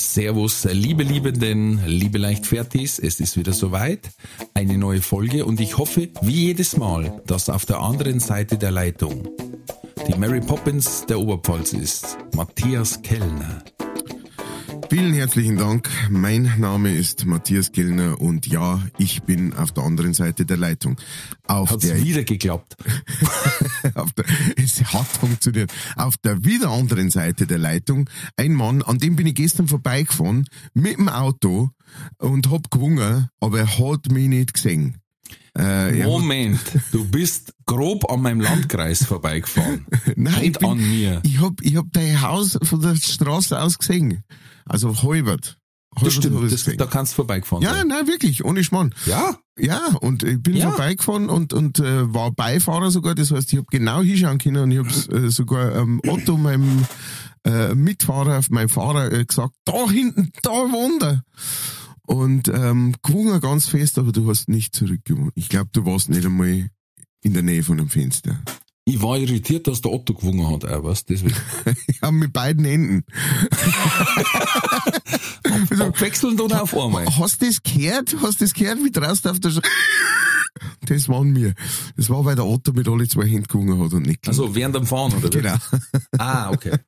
Servus, liebe Liebenden, liebe Leichtfertis, es ist wieder soweit. Eine neue Folge und ich hoffe, wie jedes Mal, dass auf der anderen Seite der Leitung die Mary Poppins der Oberpfalz ist. Matthias Kellner. Vielen herzlichen Dank. Mein Name ist Matthias Kellner und ja, ich bin auf der anderen Seite der Leitung. Auf Hat's der, wieder geklappt. auf der, es hat funktioniert. Auf der wieder anderen Seite der Leitung ein Mann, an dem bin ich gestern vorbeigefahren mit dem Auto und hab gewungen, aber er hat mich nicht gesehen. Äh, Moment, du bist grob an meinem Landkreis vorbeigefahren. Nein, ich Und bin, an mir. Ich hab, ich hab dein Haus von der Straße aus gesehen. Also halbert. Das stimmt, das, da kannst du vorbeigefahren Ja, sein. nein, wirklich, ohne Schmarrn. Ja? Ja, und ich bin Ja. vorbeigefahren und, und äh, war Beifahrer sogar. Das heißt, ich habe genau hinschauen können und ich habe äh, sogar ähm, Otto, meinem äh, Mitfahrer, meinem Fahrer, äh, gesagt, da hinten, da wohnt er. Und ähm, gewungen ganz fest, aber du hast nicht zurückgewonnen. Ich glaube, du warst nicht einmal in der Nähe von dem Fenster. Ich war irritiert, dass der Otto gewungen hat, auch, was? Deswegen. Ja, mit beiden Händen. Abwechselnd oder auf einmal? Hast du das gehört? Hast du das gehört, wie draußen auf der Sch Das waren wir. Das war, weil der Otto mit alle zwei Händen gewungen hat und nicht Also während dem Fahren, oder? Genau. Ah, okay.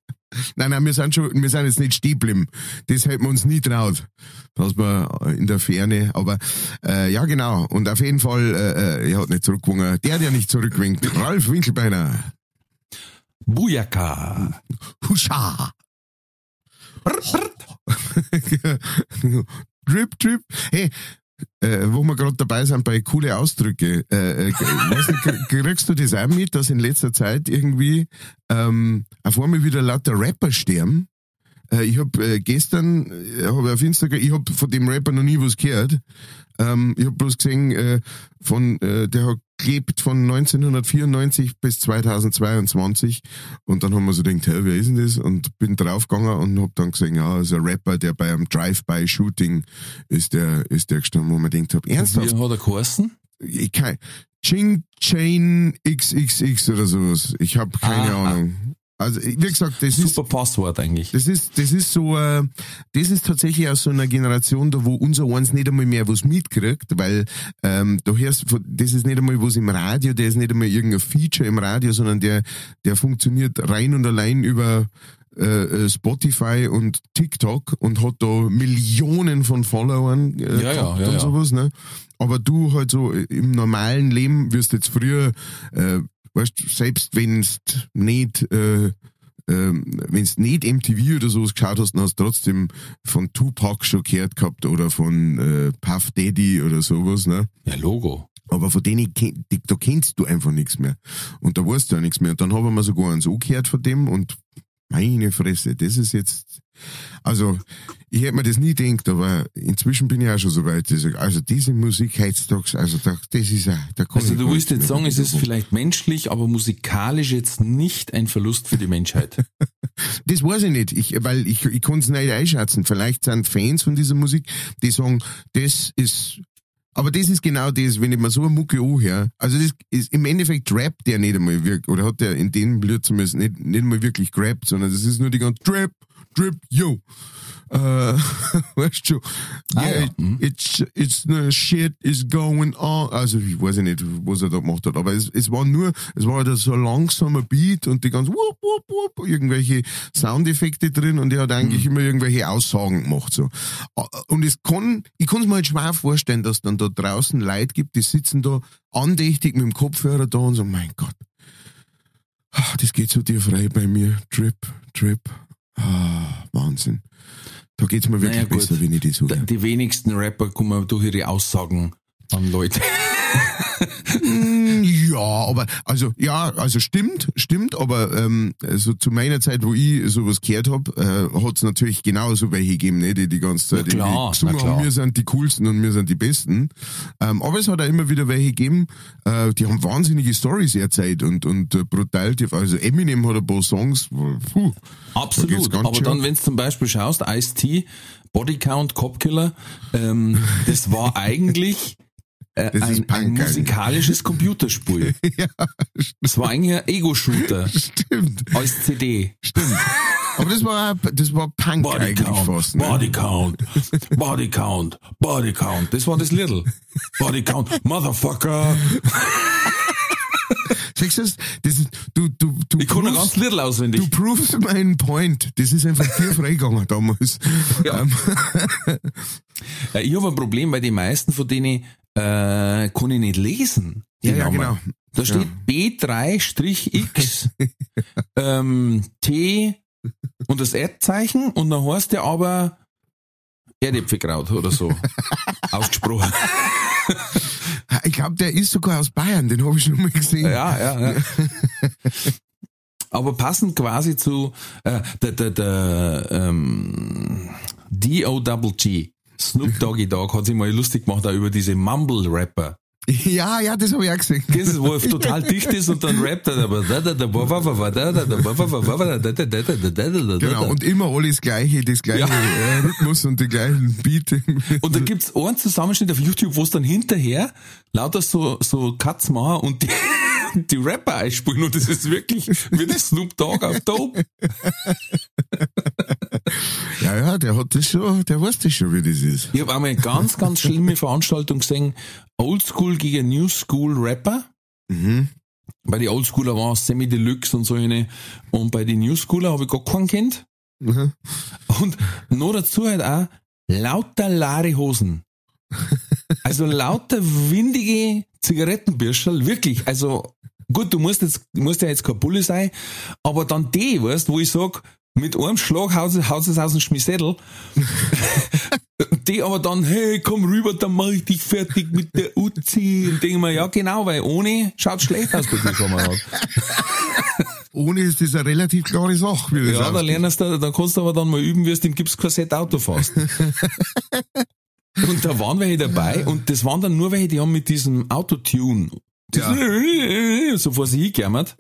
Nein, nein, wir sind schon, wir sind jetzt nicht stehen geblieben. Das hätten wir uns nie traut. Dass wir in der Ferne, aber äh, ja genau. Und auf jeden Fall, äh, äh, er hat nicht zurückgewungen. Der, der nicht zurückwinkt, Ralf Winkelbeiner. Bujaka. Huscha! drip, drip. Hey, äh, wo wir gerade dabei sind bei coole Ausdrücke, äh, äh, krie- kriegst du das auch mit, dass in letzter Zeit irgendwie ähm, auf einmal wieder lauter Rapper sterben? Äh, ich habe äh, gestern äh, hab ich auf Instagram, ich habe von dem Rapper noch nie was gehört. Ähm, ich habe bloß gesehen, äh, von äh, der hat gelebt von 1994 bis 2022 und dann haben wir so gedacht, hey, wer ist denn das? Und bin draufgegangen und hab dann gesehen, ja, ist ein Rapper, der bei einem Drive-by-Shooting ist der, ist der gestorben, wo man denkt, hab, ernsthaft? Wie hat er geheißen? Ich kann, Ching Chain XXX oder sowas. Ich habe keine Ah. Ahnung. Also, wie gesagt, das ist Super Passwort eigentlich. das ist, das ist so, äh, das ist tatsächlich aus so einer Generation da, wo unser eins nicht einmal mehr was mitkriegt, weil ähm, du hörst, das ist nicht einmal was im Radio, der ist nicht einmal irgendein Feature im Radio, sondern der, der funktioniert rein und allein über äh, äh, Spotify und TikTok und hat da Millionen von Followern äh, Ja, ja, gehabt ja, und sowas, ne? Aber du halt so im normalen Leben wirst jetzt früher, äh, weißt, selbst wenn's nicht äh, ähm, wenn du nicht MTV oder sowas geschaut hast, dann hast du trotzdem von Tupac schon gehört gehabt oder von äh, Puff Daddy oder sowas, ne? Ja, Logo. Aber von denen, da kennst du einfach nichts mehr. Und da weißt du auch nichts mehr. Und dann haben wir sogar eins angehört von dem und meine Fresse, das ist jetzt, also, ich hätte mir das nie gedacht, aber inzwischen bin ich auch schon so weit. ich- Also, diese Musik heutzutage, also, da, das ist ja, da Also du willst jetzt sagen, es ist vielleicht menschlich, aber musikalisch jetzt nicht ein Verlust für die Menschheit. Das weiß ich nicht, ich, weil ich, ich kann es nicht einschätzen. Vielleicht sind Fans von dieser Musik, die sagen, das ist, aber das ist genau das, wenn ich mir so eine Mucke anhöre. Also das ist, im Endeffekt rappt der nicht einmal wirklich, oder hat der in dem Blöd zumindest nicht, nicht mal wirklich gerappt, sondern das ist nur die ganze Trap, Trip, yo. Äh, weißt du, Ah, yeah, ja. Mhm. it's, it's the shit is going on. Also ich weiß nicht, was er da gemacht hat, aber es, es war nur, es war halt so ein langsamer Beat und die ganze wupp, wupp, wupp, irgendwelche Soundeffekte drin und er hat eigentlich immer irgendwelche Aussagen gemacht so. Und es kann, ich kann es mir halt schwer vorstellen, dass dann da draußen Leute gibt, die sitzen da andächtig mit dem Kopfhörer da und sagen, mein Gott, ah, das geht so dir frei bei mir, Trip, Trip, ah, Wahnsinn. Da geht's mir wirklich Naja, besser, wenn ich das so Die wenigsten Rapper kommen durch ihre Aussagen an Leute. Ja, aber also ja, also stimmt, stimmt, aber ähm, also zu meiner Zeit, wo ich sowas gehört hab, äh, hat's natürlich genauso welche gegeben, ne, die die ganze Zeit Na klar, gesungen haben, wir sind die coolsten und wir sind die besten. Ähm, aber es hat auch immer wieder welche gegeben, äh, die haben wahnsinnige Stories erzählt und und äh, brutal, tief. also Eminem hat ein paar Songs, puh, da Absolut. ganz Aber schön dann, wenn du zum Beispiel schaust, Ice-T, Body Count, Copkiller, ähm, das war eigentlich äh, ein, ein musikalisches Computerspiel. Das war eigentlich ein Ego-Shooter stimmt, als CD. stimmt. aber das war das war Punk Body eigentlich Count, fast. Ne? Body Count, Body Count, Body Count. Das war das Little. Body Count, Motherfucker. Siehst du das? das du, du, du Ich kann ganz Little auswendig. Du provest meinen Point. Das ist einfach dir freigegangen damals. Ja. Ähm, Ja, ich habe ein Problem, weil die meisten von denen äh, kann ich nicht lesen. Ja, ja, genau. Da steht B3-X ähm, T und das Erdzeichen und dann heißt der aber Erdäpfelkraut oder so. Ausgesprochen. ich glaube, der ist sogar aus Bayern, den habe ich schon mal gesehen. Ja, ja, ja. Aber passend quasi zu äh, der, der, der ähm, D-O-Double-G. Snoop Doggy Dogg hat sich mal lustig gemacht auch über diese Mumble-Rapper. Ja, ja, das habe ich auch gesehen. Du, wo er total dicht ist und dann rappt er Genau, und immer alles Gleiche, das gleiche Ja. äh, Rhythmus und die gleichen Beat. Und da gibt's einen Zusammenschnitt auf YouTube, wo es dann hinterher lauter so, so Cuts machen und die, die Rapper einspielen und das ist wirklich wie der Snoop Dogg auf Dope. ja, ja, der hat das schon, der weiß das schon, wie das ist. Ich habe einmal eine ganz, ganz schlimme Veranstaltung gesehen. Oldschool gegen New School Rapper. Mhm. Bei den Oldschooler war es Semi Deluxe und so eine. Und bei den New Schooler habe ich gar keinen kennt. Mhm. Und noch dazu halt auch lauter leere Hosen. Also lauter windige Zigarettenbürscherl, wirklich. Also gut, du musst jetzt, musst ja jetzt kein Bulle sein, aber dann die, weißt, wo ich sag, mit einem Schlag haut es haut es aus dem Schmissettel. die aber dann, hey, komm rüber, dann mach ich dich fertig mit der Uzi. Und denke mir, ja genau, weil ohne schaut schlecht aus bei dir, Kamerad. Ohne ist das eine relativ klare Sache, wie das Ja, da lernst du, da kannst du aber dann mal üben, wie du im Gipskorsett Auto fährst. und da waren welche dabei und das waren dann nur welche, die haben mit diesem Autotune das so vor sich hingejammert.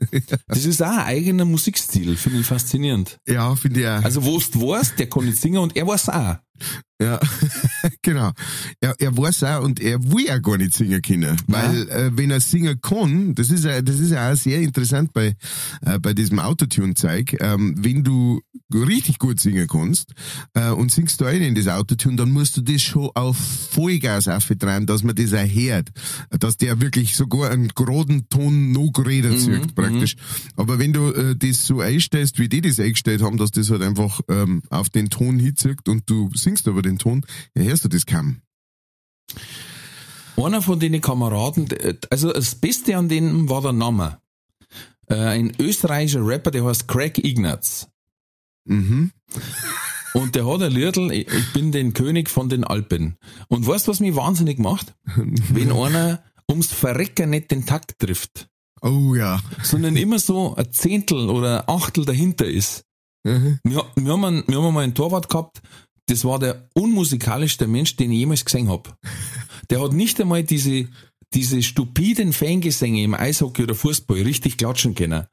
Das ist auch ein eigener Musikstil, finde ich faszinierend. Ja, finde ich auch. Also wo du weißt, der kann nicht singen und er weiß auch. Ja, genau. Er, er weiß auch und er will ja gar nicht singen können. Weil äh, wenn er singen kann, das ist ja, das ist ja auch sehr interessant bei, äh, bei diesem Autotune-Zeug, ähm, wenn du richtig gut singen kannst äh, und singst da rein in das Autotune, dann musst du das schon auf Vollgas auftreiben, dass man das auch hört. Dass der wirklich sogar einen geraden Ton noch geredet zieht, praktisch. Aber wenn du äh, das so einstellst, wie die das eingestellt haben, dass das halt einfach ähm, auf den Ton hinzieht und du singst aber den Ton, ja, hörst du das kaum. Einer von den Kameraden, also das Beste an denen war der Name. Äh, ein österreichischer Rapper, der heißt Craig Ignatz. Mhm. Und der hat ein Liedl, ich bin den König von den Alpen. Und weißt du, was mich wahnsinnig macht? Wenn einer ums Verrecken nicht den Takt trifft, Oh ja. sondern immer so ein Zehntel oder ein Achtel dahinter ist. Mhm. Wir, wir, haben, einen, wir haben einmal einen Torwart gehabt, das war der unmusikalischste Mensch, den ich jemals gesehen hab. Der hat nicht einmal diese, diese stupiden Fangesänge im Eishockey oder Fußball richtig klatschen können.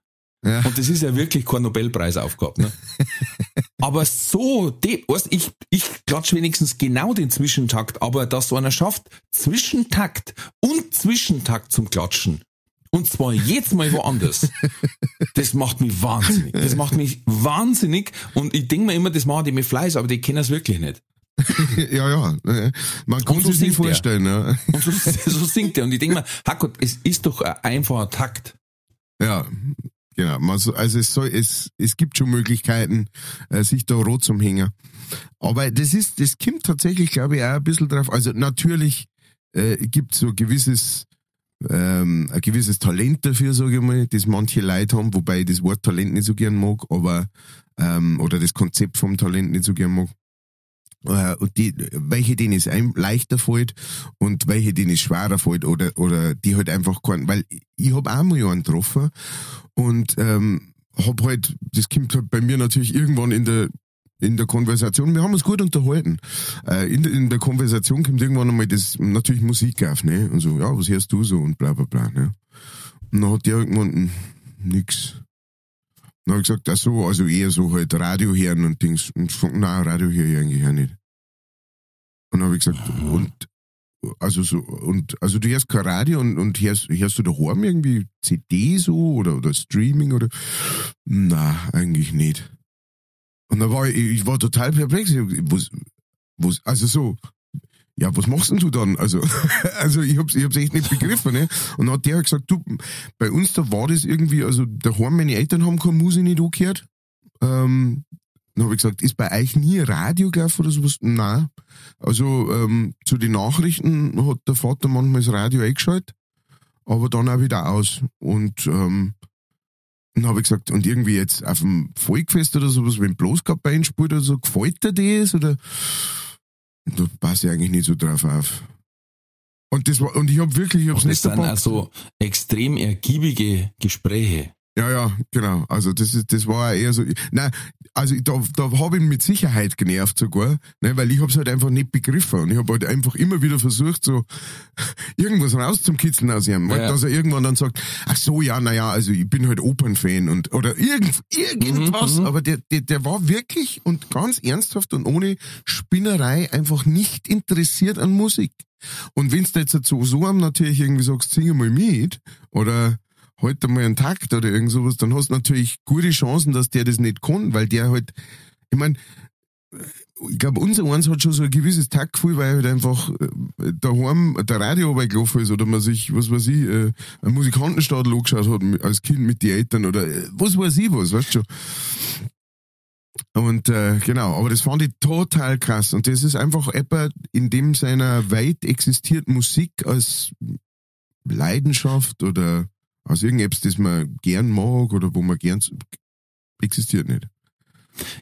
Ja. Und das ist ja wirklich kein Nobelpreisaufgabe. Ne? aber so, de, weißt, ich, ich klatsch wenigstens genau den Zwischentakt, aber dass so einer schafft, Zwischentakt und Zwischentakt zum Klatschen. Und zwar jedes Mal woanders. Das macht mich wahnsinnig. Das macht mich wahnsinnig. Und ich denke mir immer, das machen die mit Fleiß, aber die kennen es wirklich nicht. ja, ja. Man kann so sich er. vorstellen. Ja. Und so, so singt er. Und ich denke mir, Hackott, es ist doch ein einfacher Takt. Ja, genau. Man Also es soll, es, es gibt schon Möglichkeiten, äh, sich da rot zum Hängen. Aber das ist, das kommt tatsächlich, glaube ich, auch ein bisschen drauf. Also natürlich äh, gibt so gewisses, ähm, ein gewisses Talent dafür, sage ich mal, das manche Leute haben, wobei ich das Wort Talent nicht so gern mag, aber ähm, oder das Konzept vom Talent nicht so gern mag. äh, und die, welche denen es einem leichter fällt und welche denen es schwerer fällt oder, oder die halt einfach keinen, weil ich hab auch mal einen getroffen und ähm, hab halt, das kommt halt bei mir natürlich irgendwann in der in der Konversation, wir haben uns gut unterhalten. Äh, in, der, in der Konversation kommt irgendwann einmal das natürlich Musik auf, ne? Und so, ja, was hörst du so und bla bla bla, ne? Und dann hat der irgendwann hm, nix. Dann habe ich gesagt, ach so, also eher so halt Radio hören und Dings. Und ich, nein, Radio höre ich eigentlich auch nicht. Und dann habe ich gesagt, und also so, und also du hörst kein Radio und, und hörst, hörst du daheim irgendwie CD so oder, oder Streaming oder? Na, eigentlich nicht. Und da war ich, ich war total perplex. Was, was, also so, ja, was machst denn du dann? Also, also ich hab's, ich hab's echt nicht begriffen, ne? Und dann hat der gesagt, du, bei uns da war das irgendwie, also daheim meine Eltern haben keine Musik nicht angehört. Ähm, dann habe ich gesagt, ist bei euch nie Radio gelaufen oder sowas? Nein. Also ähm, zu den Nachrichten hat der Vater manchmal das Radio eingeschaltet, aber dann auch wieder aus. Und ähm, dann habe ich gesagt, und irgendwie jetzt auf dem Volkfest oder sowas, wenn bloß gerade bei spielt oder so, gefällt dir das? Oder da passe ich eigentlich nicht so drauf auf. Und das war, und ich habe wirklich, ich hab's Und nicht das sind verpackt. also extrem ergiebige Gespräche. Ja, ja, genau. Also das ist, das war eher so. Nein, also da, da habe ich mit Sicherheit genervt sogar, ne, weil ich habe es halt einfach nicht begriffen und ich habe halt einfach immer wieder versucht, so irgendwas rauszukitzeln aus ihm, Ja. dass er irgendwann dann sagt, ach so, ja, naja, also ich bin halt Opernfan und oder irgend, irgendwas, Mhm, mhm. aber der, der, der war wirklich und ganz ernsthaft und ohne Spinnerei einfach nicht interessiert an Musik. Und wenn du jetzt so, so am natürlich irgendwie sagst, sing mal mit oder heute mal einen Takt oder irgend sowas, dann hast du natürlich gute Chancen, dass der das nicht kann, weil der halt, ich mein, ich glaube, unser eins hat schon so ein gewisses Taktgefühl, weil halt einfach äh, daheim der Radio gelaufen ist oder man sich, was weiß ich, äh, einen Musikantenstadel angeschaut hat als Kind mit den Eltern oder äh, was weiß ich was, weißt du schon. Und äh, genau, aber das fand ich total krass. Und das ist einfach etwa, in dem seiner Welt existiert Musik als Leidenschaft oder als irgendetwas, das man gern mag oder wo man gern existiert nicht.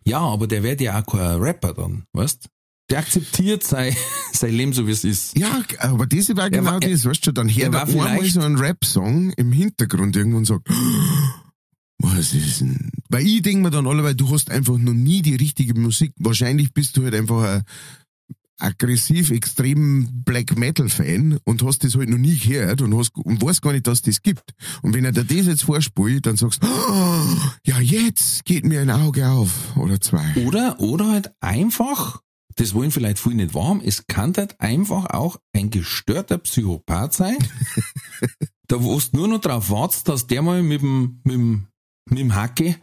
Ja, aber der wird ja auch kein Rapper dann, weißt? Der akzeptiert sein, sein Leben so wie es ist. Ja, aber das war genau war- das, weißt du, dann hört er einmal so einen Rap-Song im Hintergrund irgendwo und sagt, was ist denn? Weil ich denke mir dann alle, weil du hast einfach noch nie die richtige Musik. Wahrscheinlich bist du halt einfach ein aggressiv, extrem Black Metal Fan und hast das halt noch nie gehört und hast, und weißt gar nicht, dass das gibt. Und wenn er dir das jetzt vorspielt, dann sagst du, oh, ja, jetzt geht mir ein Auge auf. Oder zwei. Oder, oder halt einfach, das wollen vielleicht viele nicht warm, es kann halt einfach auch ein gestörter Psychopath sein, da wo du nur noch drauf wartest, dass der mal mit dem, mit dem, mit dem Hacke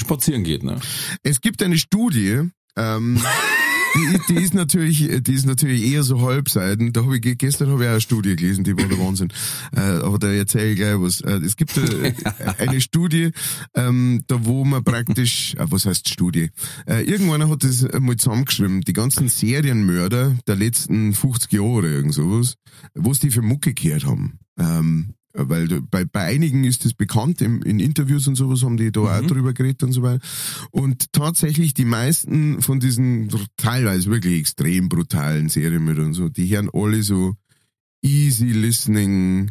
spazieren geht, ne? Es gibt eine Studie, ähm, die, die ist natürlich, die ist natürlich eher so halbseiten. Da habe ich ge- gestern habe ich auch eine Studie gelesen, die war der Wahnsinn. Äh, aber da erzähle ich gleich was. Äh, es gibt äh, eine Studie, ähm, da wo man praktisch, äh, was heißt Studie? Äh, irgendwann hat das mal zusammengeschrieben, die ganzen Serienmörder der letzten 50 Jahre oder irgend sowas, was die für Mucke gehört haben. Ähm, weil da- bei, bei einigen ist das bekannt, im, in Interviews und sowas haben die da auch drüber geredet und so weiter. Und tatsächlich die meisten von diesen teilweise wirklich extrem brutalen Serienmördern und so, die hören alle so easy listening,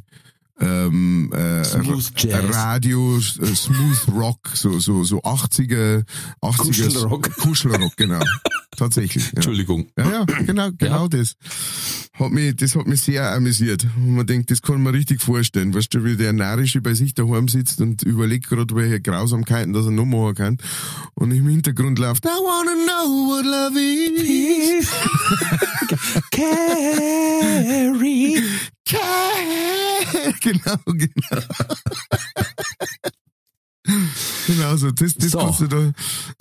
ähm, äh, Smooth Jazz. Radio, äh, Smooth Rock, so, so, so 80er, 80er Kuschelrock. Kuschelrock, genau. Tatsächlich. Ja. Entschuldigung. Ja, ja, genau, genau das. Hat mich, das hat mich sehr amüsiert. Und man denkt, das kann man richtig vorstellen. Weißt du, wie der Narische bei sich daheim sitzt und überlegt gerade, welche Grausamkeiten das er noch machen kann. Und im Hintergrund läuft, I wanna know what love is. Carrie. genau, genau. Genau so, das, das So. kannst du da,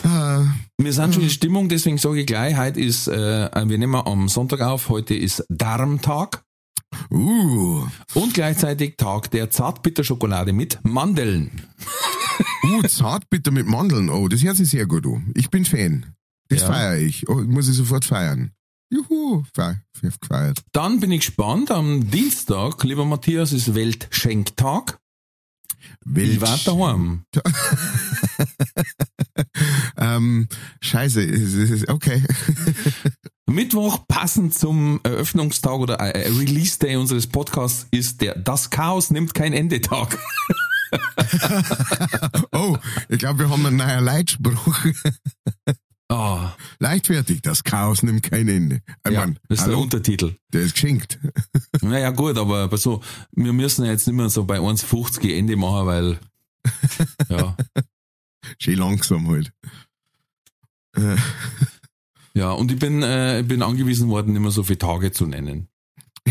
ah, Wir sind schon in Stimmung, deswegen sage ich gleich, heute ist, äh, wir nehmen am Sonntag auf, heute ist Darmtag uh, und gleichzeitig Tag der Zartbitterschokolade mit Mandeln. uh, Zartbitter mit Mandeln, oh, das hört sich sehr gut an. Ich bin Fan. Das Ja. feiere ich. Oh, muss ich sofort feiern. Juhu, fe- fe- gefeiert. Dann bin ich gespannt, am Dienstag, lieber Matthias, ist Weltschenktag. Ich war daheim. ähm, scheiße, okay. Mittwoch, passend zum Eröffnungstag oder äh, Release Day unseres Podcasts, ist der Das Chaos nimmt kein Ende Tag. Oh, ich glaube, wir haben einen neuen Leitspruch. Ah, Leichtfertig, das Chaos nimmt kein Ende. Ich ja, mein, das ist der hallo, Untertitel. der ist geschenkt. Naja, gut, aber, aber so, wir müssen ja jetzt nicht mehr so bei 1,50 Ende machen, weil, ja, Schön langsam halt. Äh, ja, und ich bin, äh, ich bin angewiesen worden, nicht mehr so viele Tage zu nennen.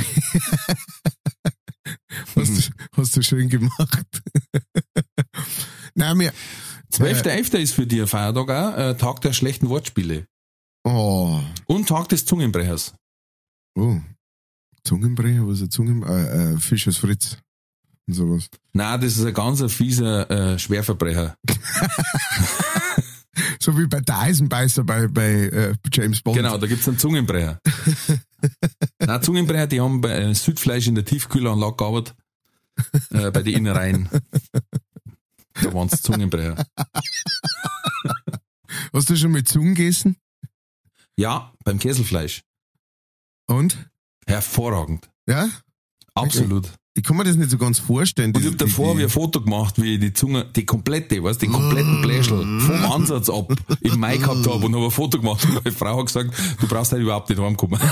hast, du, hast du schön gemacht. Nein, mir. 12.11. ist für dich ein Feiertag auch, äh, Tag der schlechten Wortspiele. Oh, Und Tag des Zungenbrechers. oh. Zungenbrecher, was ist ein Zungenbrecher? Äh, äh, Fischers Fritz. Und sowas. Na, das ist ein ganz fieser äh, Schwerverbrecher. So wie bei der Eisenbeißer bei, bei äh, James Bond. Genau, da gibt's einen Zungenbrecher. Na, Zungenbrecher, die haben bei äh, Südfleisch in der Tiefkühlanlage gearbeitet, äh, bei den Innereien. Da waren's Zungenbrecher. Hast du schon mit Zungen gegessen? Ja, beim Käselfleisch. Und? Hervorragend. Ja? Absolut. Ich kann mir das nicht so ganz vorstellen. Und ich diese- hab davor die- wie ein Foto gemacht, wie ich die Zunge, die komplette, weißt den kompletten Bläschel vom Ansatz ab im Mai gehabt habe und habe ein Foto gemacht und meine Frau hat gesagt, du brauchst halt überhaupt nicht heimkommen.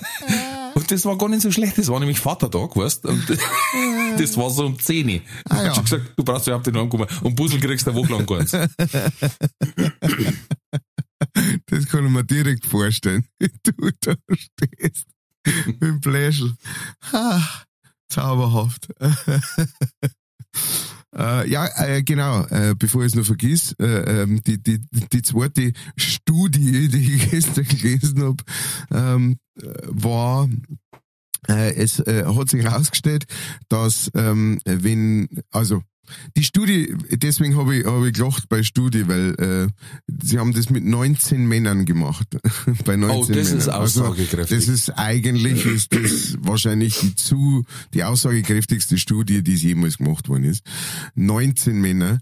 und das war gar nicht so schlecht, das war nämlich Vatertag, weißt und das war so um 10 Uhr. Ah, ja. Ich hab gesagt, du brauchst überhaupt nicht heimkommen und Puzzle kriegst du eine Woche lang gar nichts. Das kann ich mir direkt vorstellen. Du da stehst mit dem Bläschel. Zauberhaft. Äh, ja, äh, genau, äh, bevor ich es noch vergiss, äh, ähm, die, die, die zweite Studie, die ich gestern gelesen habe, ähm, äh, war, äh, es äh, hat sich herausgestellt, dass ähm, wenn, also die Studie, deswegen habe ich, hab ich gelacht bei Studie, weil äh, sie haben das mit 19 Männern gemacht. bei 19 Oh, das Männern. ist Also, aussagekräftig. das ist eigentlich ist das wahrscheinlich die zu die aussagekräftigste Studie, die es jemals gemacht worden ist. 19 Männer.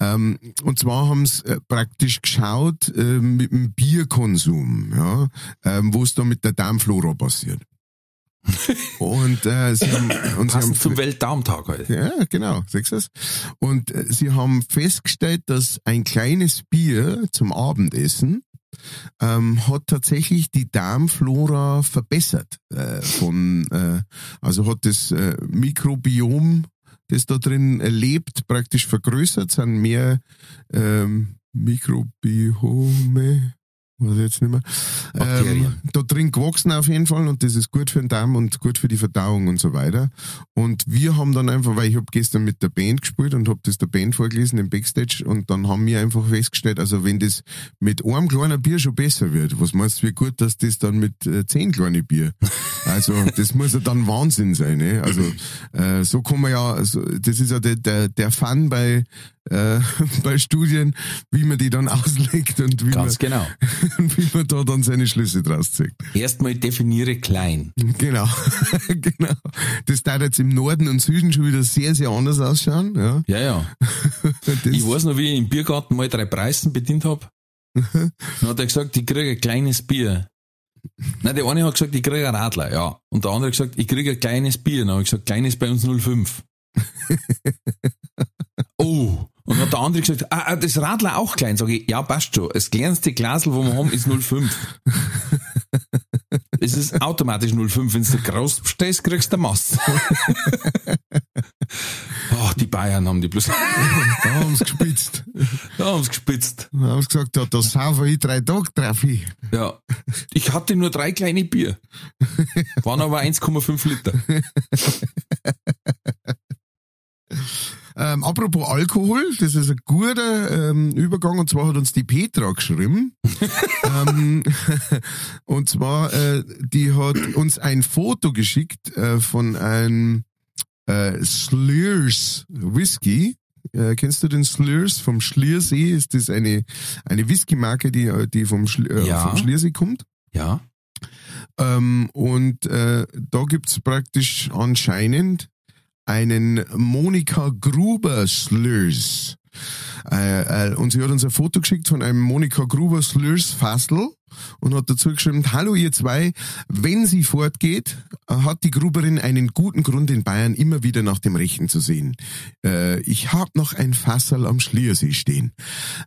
Ähm, und zwar haben sie äh, praktisch geschaut äh, mit dem Bierkonsum, ja, ähm, wo es da mit der Darmflora passiert. Und äh, sie haben, und sie haben zum Weltdarmtag halt. ja, genau, siehst du es? Und äh, sie haben festgestellt, dass ein kleines Bier zum Abendessen ähm, hat tatsächlich die Darmflora verbessert. Äh, von, äh, also hat das äh, Mikrobiom, das da drin lebt, praktisch vergrößert, sind mehr ähm, Mikrobiome, weiß ich jetzt nicht mehr. Ähm, da drin gewachsen auf jeden Fall und das ist gut für den Darm und gut für die Verdauung und so weiter. Und wir haben dann einfach, weil ich habe gestern mit der Band gespielt und habe das der Band vorgelesen im Backstage und dann haben wir einfach festgestellt, also wenn das mit einem kleinen Bier schon besser wird, was meinst du, wie gut, dass das dann mit äh, zehn kleinen Bier, also das muss ja dann Wahnsinn sein, ne? Also äh, so kann man ja, also, das ist ja der, der, der Fun bei äh, bei Studien, wie man die dann auslegt und wie Ganz man genau. wie man da dann seine Schlüsse draus zieht. Erstmal definiere klein. Genau, genau. Das darf jetzt im Norden und Süden schon wieder sehr, sehr anders ausschauen. Ja. Ja, ja. Ich weiß noch, wie ich im Biergarten mal drei Preisen bedient hab. Dann hat er gesagt, ich kriege ein kleines Bier. Nein, der eine hat gesagt, ich kriege ein Radler, ja. Und der andere hat gesagt, ich kriege ein kleines Bier. Dann habe ich gesagt, kleines bei uns 05. oh. Und hat der andere gesagt, ah, ah, das Radler auch klein. Sag ich, ja, passt schon. Das kleinste Glasel, wo wir haben, ist 05. es ist automatisch 05. Wenn du groß bestellst, kriegst du Masse. Ach, die Bayern haben die bloß, da haben sie gespitzt. da haben sie gespitzt. Da haben sie gesagt, ja, da saufe ich drei Tage drauf. Ja. Ich hatte nur drei kleine Bier. Waren aber 1,5 Liter. Ähm, apropos Alkohol, das ist ein guter ähm, Übergang und zwar hat uns die Petra geschrieben. ähm, und zwar, äh, die hat uns ein Foto geschickt äh, von einem äh, Slurs Whisky. Äh, kennst du den Slurs vom Schliersee? Ist das eine, eine Whisky-Marke, die, äh, die vom, Schli äh, Ja. vom Schliersee kommt? Ja. Ähm, und äh, da gibt's praktisch anscheinend einen Monika Gruber Slurs. Äh, äh, und sie hat uns ein Foto geschickt von einem Monika Gruber Slurs Fassel und hat dazu geschrieben, hallo ihr zwei, wenn sie fortgeht, hat die Gruberin einen guten Grund in Bayern immer wieder nach dem Rechten zu sehen. Äh, ich hab noch ein Fasserl am Schliersee stehen,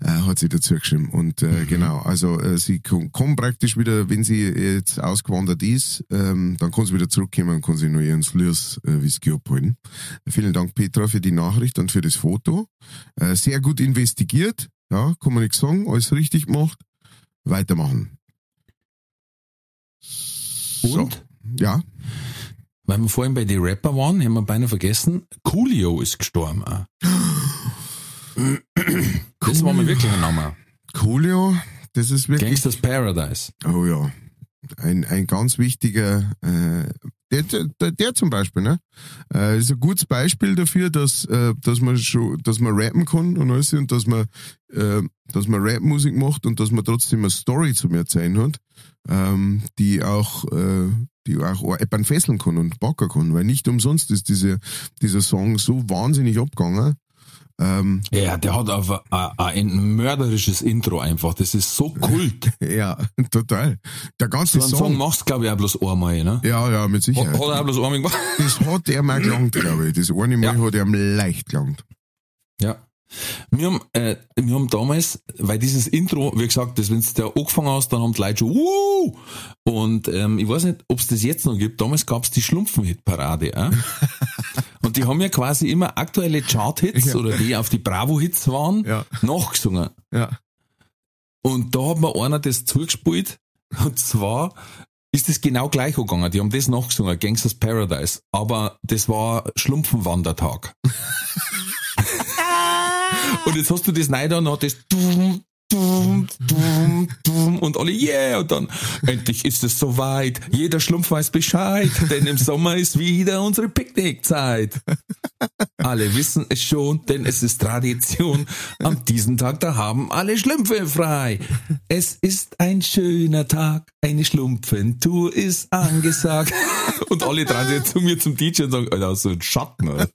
äh, hat sie dazu geschrieben. Und äh, mhm. genau, also äh, sie kommt praktisch wieder, wenn sie jetzt ausgewandert ist, ähm, dann kann sie wieder zurückkommen und kann sie nur ihren Sliers äh, Whisky abholen. Vielen Dank Petra für die Nachricht und für das Foto. Äh, sehr gut investigiert, ja, kann man nichts sagen, alles richtig gemacht weitermachen. Und? So, ja. Weil wir vorhin bei den Rapper waren, haben wir beinahe vergessen, Coolio ist gestorben. Auch. Das war mir wirklich ein Name. Coolio, das ist wirklich. Gangsters Paradise. Oh ja. Ein, ein ganz wichtiger, äh, der, der, der zum Beispiel, ne? Äh, ist ein gutes Beispiel dafür, dass, äh, dass man schon, dass man rappen kann und alles und dass man, äh, dass man Rapmusik macht und dass man trotzdem eine Story zu erzählen hat, ähm, die auch, äh, die auch jemanden fesseln kann und backen kann, weil nicht umsonst ist diese, dieser Song so wahnsinnig abgegangen, ähm, ja, der hat aber ein mörderisches Intro einfach. Das ist so kult. ja, total. Der ganze so Song. Song machst glaube ich auch bloß einmal, ne? Ja, ja, mit Sicherheit. Hat, hat er auch bloß einmal gemacht? Das hat er mal gelangt, glaube ich. Das eine Mal ja. hat er ihm leicht gelangt. Ja. Wir haben, äh, wir haben damals, weil dieses Intro, wie gesagt, das, wenn du da angefangen hast, dann haben die Leute schon, Wuh! Und ähm, ich weiß nicht, ob es das jetzt noch gibt. Damals gab es die Schlumpfen-Hit-Parade. Äh? Und die haben ja quasi immer aktuelle Chart-Hits ja. oder die auf die Bravo-Hits waren, ja. nachgesungen. Ja. Und da hat mir einer das zugespielt. Und zwar ist das genau gleich gegangen. Die haben das nachgesungen, Gangsters Paradise. Aber das war Schlumpfenwandertag. Und jetzt hast du das da und hat das Dum, dum, dum, und alle, yeah, und dann, endlich ist es soweit, jeder Schlumpf weiß Bescheid, denn im Sommer ist wieder unsere Picknickzeit. Alle wissen es schon, denn es ist Tradition, am diesen Tag, da haben alle Schlümpfe frei. Es ist ein schöner Tag, eine Schlumpfentour ist angesagt. Und alle dran jetzt zu mir zum DJ und sagen, Alter, so ein Schatten, Alter.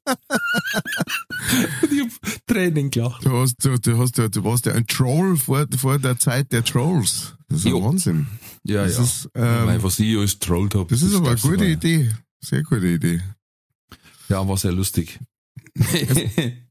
Und ich hab Tränen gelacht. Du hast, du, du hast, du warst ja ein Troll vor, vor der Zeit der Trolls. Das ist jo. Wahnsinn. Ja, das ja. Ist, ähm, Nein, was ich alles trollt habe. Das, das ist aber eine gute Idee. Sehr gute Idee. Ja, war sehr lustig.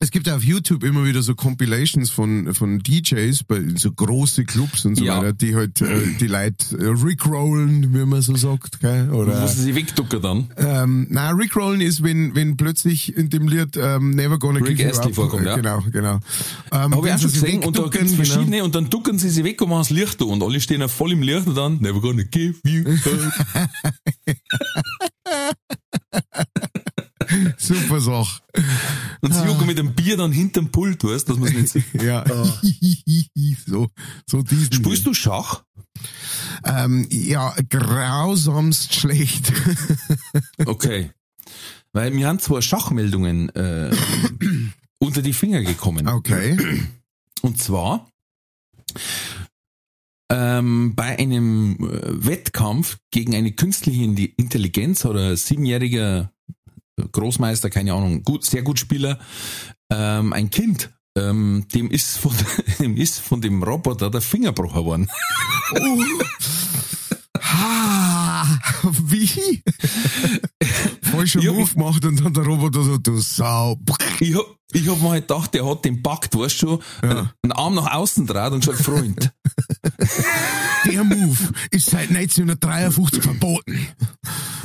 Es gibt auf YouTube immer wieder so Compilations von, von DJs bei so große Clubs und so ja. weiter, die halt äh, die Leute äh, rickrollen, wie man so sagt, gell? Oder muss sie wegducken dann? Ähm, nein, rickrollen ist, wenn wenn plötzlich in dem Lied ähm, Never Gonna Rick Give You Up vorkommt, ja. Genau, genau. Ähm, Habe ich auch schon gesehen und da gibt's verschiedene genau. und dann ducken sie sie weg und machen das Licht da und alle stehen ja voll im Licht und dann Never Gonna Give You Up. Super Sache. Und sie jucken mit dem Bier dann hinterm Pult, weißt, dass man es nicht sieht. ja. so, so diesen. Spielst du Schach? Ähm, ja, grausamst schlecht. okay. Weil mir haben zwei Schachmeldungen äh, unter die Finger gekommen. Okay. Und zwar ähm, bei einem äh, Wettkampf gegen eine künstliche Intelligenz oder siebenjähriger Großmeister, keine Ahnung, gut, sehr gut Spieler, ähm, ein Kind, ähm, dem ist von dem ist von dem Roboter der Fingerbruch geworden. Oh. ha, wie? Falscher Move gemacht und dann der Roboter so, du Sau. Ich hab, ich hab mir halt gedacht, der hat den Pakt, weißt du schon, ja. einen Arm nach außen draht und sagt, Freund. der Move ist seit 1953 verboten.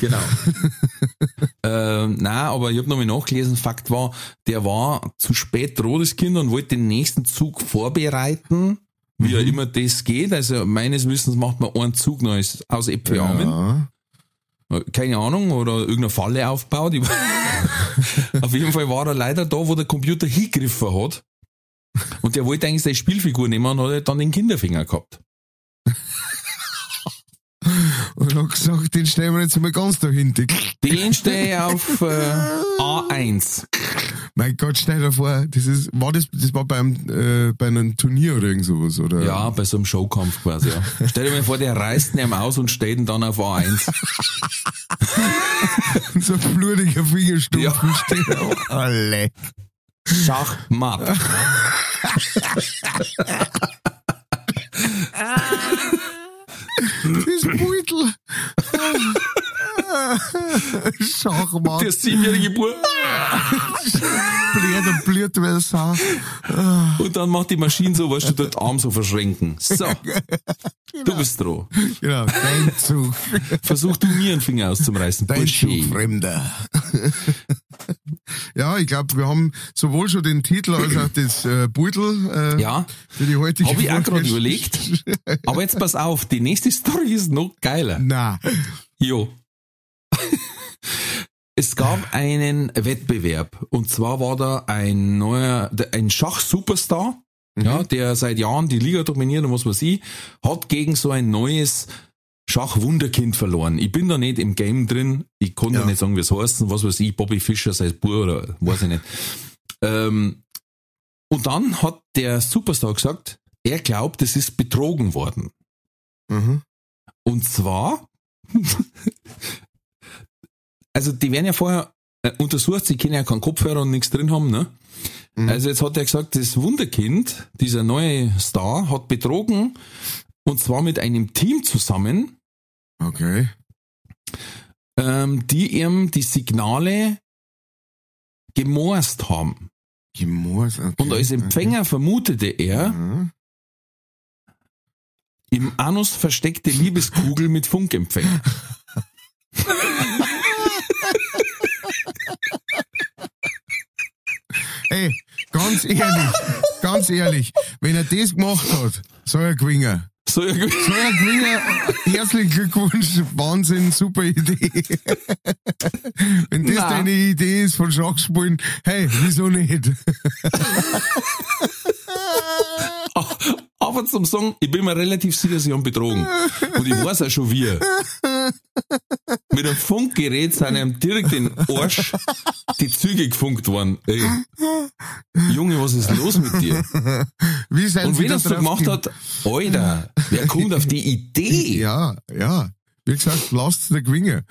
Genau. ähm, nein, aber ich habe nochmal nachgelesen, Fakt war, der war zu spät das Kind, und wollte den nächsten Zug vorbereiten, wie mhm. ja immer das geht. Also meines Wissens macht man einen Zug noch aus Äpfelarmen. Ja. Keine Ahnung, oder irgendeine Falle aufbaut. Auf jeden Fall war er leider da, wo der Computer hingegriffen hat. Und der wollte eigentlich seine Spielfigur nehmen und hat halt dann den Kinderfinger gehabt. Und hat gesagt, den stellen wir jetzt mal ganz dahinter. Den stehe ich auf äh, A1. Mein Gott, stell dir vor, das ist, war das, das war beim, äh, bei einem Turnier oder irgend sowas, oder? Ja, bei so einem Showkampf quasi, ja. stell dir mal vor, der reißt ihn aus und steht ihn dann auf A1. so ein blutiger Fingerstumpf ja. steht auf alle. Schachmatt. Das Beutel. Schachmann. Der siebenjährige Bub. Blöd und blöd, weil es Sau. Und dann macht die Maschine so, weißt du, dort Arm so verschränken. So. Du bist dran. Genau, dein Zug. Versuch du mir einen Finger auszureißen. Dein Zug, Bursche. Fremder. Ja, ich glaube, wir haben sowohl schon den Titel als auch das äh, Beutel äh, Ja, für die heutige habe ich auch gerade überlegt. Aber jetzt pass auf, die nächste Story ist noch geiler. Na, Jo. Es gab einen Wettbewerb und zwar war da ein neuer, ein Schach-Superstar, ja, der seit Jahren die Liga dominiert und was weiß ich, hat gegen so ein neues Schach-Wunderkind verloren. Ich bin da nicht im Game drin, ich konnte Ja. nicht sagen, wie es heißt, und was weiß ich, Bobby Fischer, sein Bub oder weiß ich nicht. Ähm, und dann hat der Superstar gesagt, er glaubt, es ist betrogen worden. mhm. Und zwar, also die werden ja vorher äh, untersucht, sie können ja keinen Kopfhörer und nichts drin haben, ne? Mhm. Also jetzt hat er gesagt, das Wunderkind, dieser neue Star, hat betrogen und zwar mit einem Team zusammen, okay. ähm, die ihm die Signale gemorst haben. Gemors, okay. Und als Empfänger vermutete er Mhm. im Anus versteckte Liebeskugel mit Funkempfänger. Ey, ganz ehrlich, ganz ehrlich, wenn er das gemacht hat, soll er gewinnen. So irgendwie. Soll er gewinnen, herzlichen Glückwunsch, Wahnsinn, super Idee. wenn das Na. deine Idee ist von Schachspielen, hey, wieso nicht? Aber zum Sagen, ich bin mir relativ sicher, sie haben betrogen. Und ich weiß auch schon wie. Mit einem Funkgerät sind ihm direkt in den Arsch die Züge gefunkt worden. Ey. Junge, was ist los mit dir? Wie Und sie wenn da er so gemacht hat, Alter, wer kommt auf die Idee? Ja, ja. Wie gesagt, lasst den gewinnen.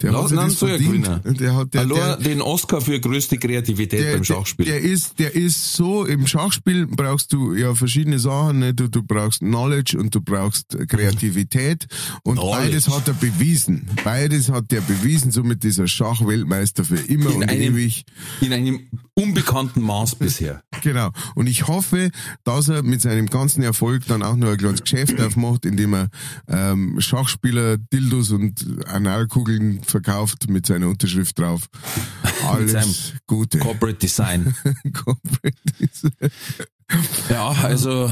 Der Lass- hat das er verdient. gewinnen. Der hat, der, der, den Oscar für größte Kreativität der, beim Schachspiel. Der, der ist, der ist so, im Schachspiel brauchst du ja verschiedene Sachen, ne? du, du brauchst Knowledge und du brauchst Kreativität und Knowledge. beides hat er bewiesen. Beides hat er bewiesen, somit ist er Schachweltmeister für immer In und einem- ewig. in einem unbekannten Maß bisher. Genau. Und ich hoffe, dass er mit seinem ganzen Erfolg dann auch noch ein kleines Geschäft aufmacht, indem er ähm, Schachspieler, Dildos und Analkugeln verkauft mit seiner Unterschrift drauf. Alles Gute. Corporate Design. Corporate. Ja, also,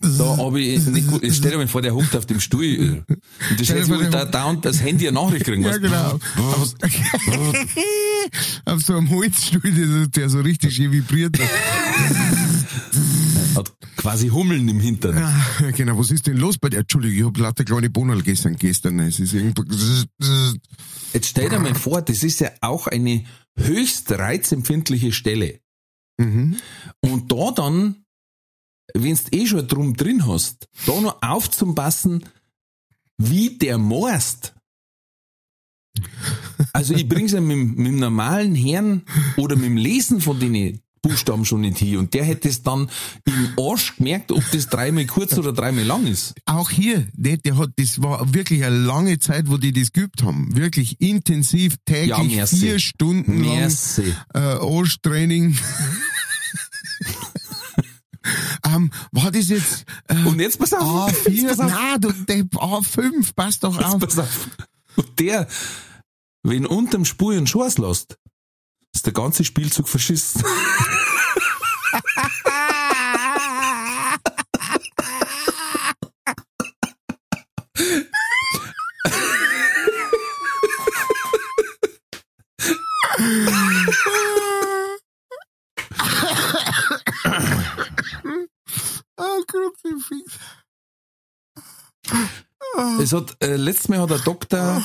da habe ich nicht gut, stell dir mal vor, der huckt auf dem Stuhl. Und das heißt, ich da dauernd das Handy eine Nachricht kriegen Ja, genau. Auf, auf so einem Holzstuhl, der, so richtig schön vibriert. Hat quasi Hummeln im Hintern. Ja, genau, was ist denn los bei der? Entschuldigung, ich habe lauter kleine Bonal gestern, gestern. Es ist irgendwo. Jetzt stell dir mal vor, das ist ja auch eine höchst reizempfindliche Stelle. Mhm. Und da dann, wenn du eh schon drum drin hast, da noch aufzupassen, wie der morst. Also ich bring's ja mit, mit dem normalen Herrn oder mit dem Lesen von den Buchstaben schon nicht hin. Und der hätte es dann im Arsch gemerkt, ob das dreimal kurz oder dreimal lang ist. Auch hier, der, der hat, das war wirklich eine lange Zeit, wo die das geübt haben. Wirklich intensiv, Ja, täglich, merci. vier Stunden lang Merci. äh, Arschtraining. ähm, war das jetzt äh, Und jetzt pass auf. A4? Jetzt pass auf. Nein, du Depp, A5, passt doch auf. pass auf. Und der, wenn unterm Spur einen Schuss lässt, ist der ganze Spielzug verschissen. Ah, Kruzifix. Es hat, äh, letztes Mal hat der Doktor,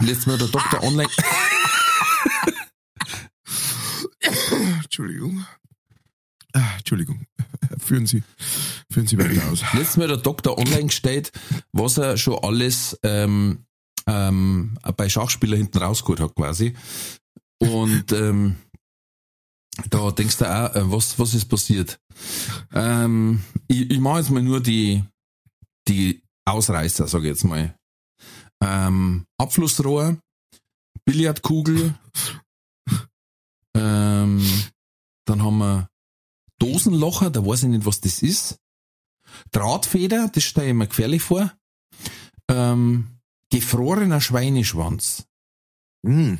letztes Mal hat der Doktor online, Entschuldigung. Ah, Entschuldigung. Führen Sie, führen Sie weiter aus. letztes Mal hat der Doktor online gestellt, was er schon alles, ähm, ähm, bei Schachspieler hinten rausgeholt hat quasi. Und, ähm, Da denkst du auch, äh, was, was ist passiert? Ähm, ich, ich mache jetzt mal nur die, die Ausreißer, sage ich jetzt mal. Ähm, Abflussrohr, Billardkugel, ähm, dann haben wir Dosenlocher, da weiß ich nicht, was das ist. Drahtfeder, das stelle ich mir gefährlich vor. Ähm, gefrorener Schweineschwanz. Hm.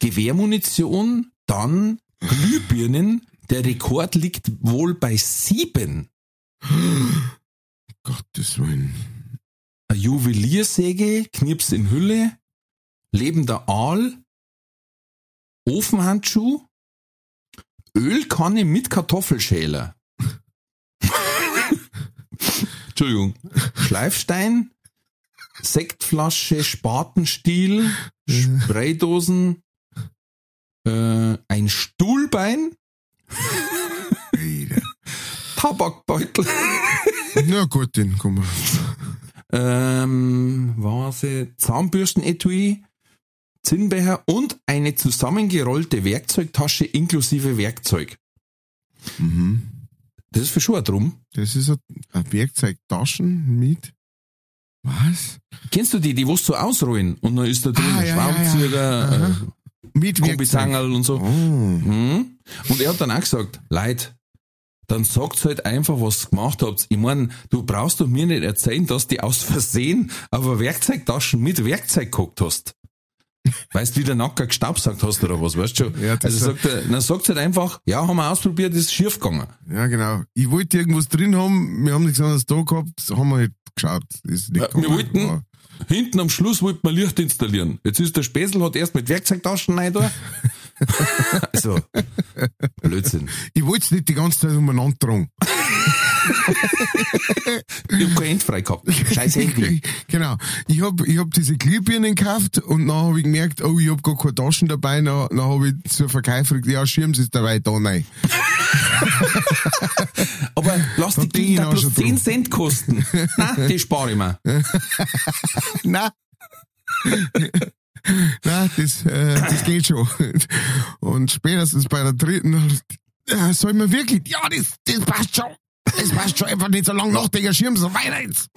Gewehrmunition, dann Glühbirnen. Der Rekord liegt wohl bei sieben. Gottes Willen. Eine Juweliersäge, Knips in Hülle, lebender Aal, Ofenhandschuh, Ölkanne mit Kartoffelschäler. Entschuldigung. Schleifstein, Sektflasche, Spatenstiel, Spraydosen, äh, ein Stuhlbein. Tabakbeutel, Na gut, den kommen wir. ähm, Vase, Zahnbürstenetui, Zinnbecher und eine zusammengerollte Werkzeugtasche inklusive Werkzeug. Mhm. Das ist für Schuhe drum. Das ist ein, Werkzeugtaschen mit. Was? Kennst du die, die was so ausrollen und dann ist da drin Ah, ein ja, ja, ja. Schraubenzieher, Aha. äh, Mit Werkzeug. Kombizangerl und so. Mhm. Und er hat dann auch gesagt, Leute, dann sagt halt einfach, was ihr gemacht habt. Ich mein, du brauchst doch mir nicht erzählen, dass du aus Versehen auf eine Werkzeugtaschen mit Werkzeug geguckt hast. Weißt du, wie der Nacker gestaubsaugt hast oder was, weißt du schon? Ja, also sagt er, dann sagt halt einfach, ja, haben wir ausprobiert, ist schief gegangen. Ja, genau. Ich wollte irgendwas drin haben, wir haben nichts anderes da gehabt, haben wir nicht geschaut. Ist nicht Ja, wir gekommen. wollten- Hinten am Schluss wollten wir Licht installieren. Jetzt ist der Späßel, hat erst mit Werkzeugtaschen rein da. also, Blödsinn. Ich wollte es nicht die ganze Zeit umeinander tragen. Ich hab kein Hand frei gehabt. Scheiß Handy. genau. Ich hab, ich hab diese Glühbirnen gekauft und dann habe ich gemerkt, oh, ich hab gar keine Taschen dabei. Dann, dann habe ich zur Verkäufer gesagt, ja, Schirms ist dabei, da nein. Aber lass die Da Kinder auch bloß schon 10 drum. Cent kosten. Nein, die spare ich mir. Nein. Nein, das, äh, das geht schon. Und spätestens bei der dritten, äh, soll man wirklich, ja, das, das passt schon. Das passt schon einfach nicht so lange nachdenken, Schirm, so weiter jetzt.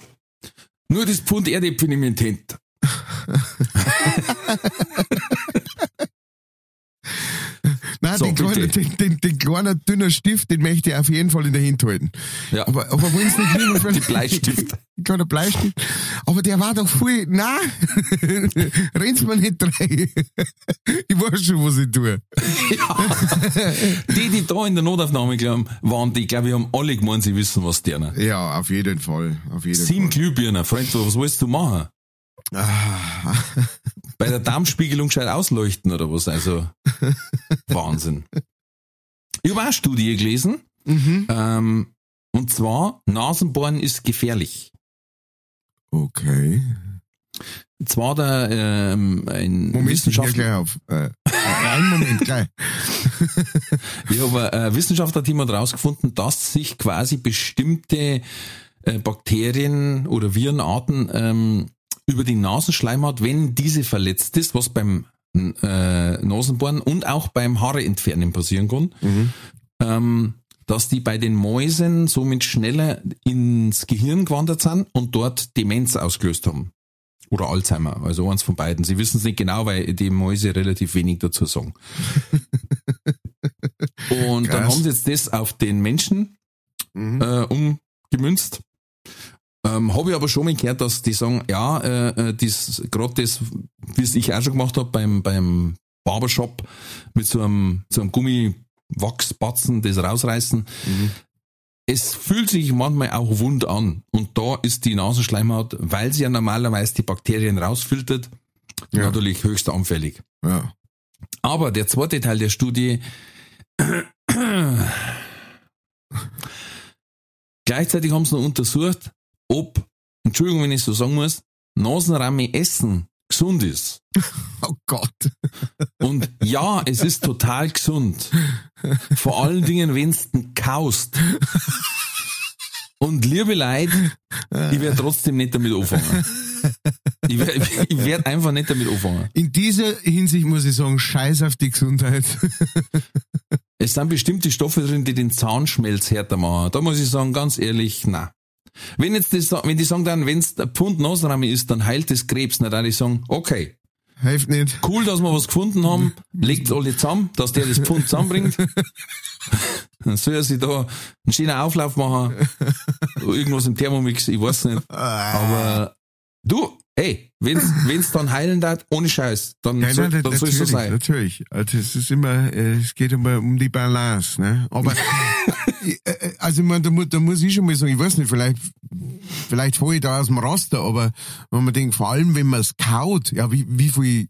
Nur das Pfund Erdäpfel nehme ich in die Hand. Nein, So, den, kleinen, den, den, den kleinen dünnen Stift, den möchte ich auf jeden Fall in der Hand halten. Ja, Aber, aber wenn es nicht lieber die Bleistift. Kleiner Bleistift. Aber der war doch voll, nein, renn's mir nicht rein. ich weiß schon, was ich tue. Die, die da in der Notaufnahme glauben, waren, die, glaube ich, haben alle gemeint, sie wissen, was deren. Ja, auf jeden Fall. Auf jeden Sieben. Glühbirnen, Freund, was willst du machen? Bei der Darmspiegelung gescheit ausleuchten oder was? Also, Wahnsinn. Ich habe auch eine Studie gelesen, mhm. ähm, und zwar, Nasenbohren ist gefährlich. Okay. Zwar der, ähm, ein Moment, Wissenschaftler, gleich auf. Äh, einen Moment, gleich. ich habe ein Wissenschaftler-Team hat herausgefunden, dass sich quasi bestimmte äh, Bakterien oder Virenarten ähm, über die Nasenschleimhaut, wenn diese verletzt ist, was beim äh, Nasenbohren und auch beim Haare entfernen passieren kann, ähm, dass die bei den Mäusen somit schneller ins Gehirn gewandert sind und dort Demenz ausgelöst haben. Oder Alzheimer, also eins von beiden. Sie wissen es nicht genau, weil die Mäuse relativ wenig dazu sagen. und dann Krass. haben sie jetzt das auf den Menschen Mhm. äh, umgemünzt. Ähm, habe ich aber schon mal gehört, dass die sagen, ja, äh, äh, das, gerade das, wie es ich auch schon gemacht habe beim, beim Barbershop mit so einem, so einem Gummiwachsbatzen, das rausreißen. Es fühlt sich manchmal auch wund an. Und da ist die Nasenschleimhaut, weil sie ja normalerweise die Bakterien rausfiltert, Ja. natürlich höchst anfällig. Ja. Aber der zweite Teil der Studie gleichzeitig haben sie noch untersucht, ob, Entschuldigung, wenn ich so sagen muss, Nasenramme essen gesund ist. Oh Gott. Und ja, es ist total gesund. Vor allen Dingen, wenn du kaust. Und liebe Leute, ich werde trotzdem nicht damit anfangen. Ich werde werd einfach nicht damit anfangen. In dieser Hinsicht muss ich sagen, scheiß auf die Gesundheit. Es sind bestimmte Stoffe drin, die den Zahnschmelz härter machen. Da muss ich sagen, ganz ehrlich, na. Wenn jetzt das, wenn die sagen dann, wenn es ein Pfund Nasrahmen ist, dann heilt das Krebs, dann würde ich sagen, okay. Hilft nicht. Cool, dass wir was gefunden haben. Legt alle zusammen, dass der das Pfund zusammenbringt. Dann soll er sich da einen schönen Auflauf machen. Irgendwas im Thermomix, ich weiß nicht. Aber du, ey, wenn's, wenn's dann heilen darf, ohne Scheiß, dann, Ja, soll, dann soll es so sein. natürlich. Also es ist immer, äh, es geht immer um die Balance, ne? Aber äh, äh, also ich meine, da, mu- da muss ich schon mal sagen, ich weiß nicht, vielleicht, vielleicht falle ich da aus dem Raster, aber wenn man denkt, vor allem wenn man es kaut, ja, wie, wie viel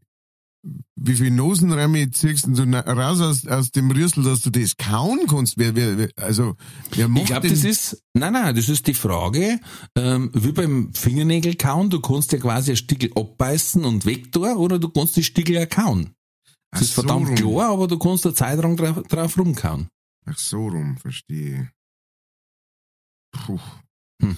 wie viel Nosenräume ziehst du raus aus, aus dem Rüssel, dass du das kauen kannst? Wer, wer, wer, also, wer macht Ich glaube, das ist, nein, nein, das ist die Frage, ähm, wie beim Fingernägel kauen, du kannst ja quasi ein Stickel abbeißen und wegtun, oder du kannst die Stickel ja kauen. Das Ach ist so verdammt rum. klar, aber du kannst eine Zeit lang drauf, drauf rumkauen. Ach so rum, verstehe. Puh. Hm.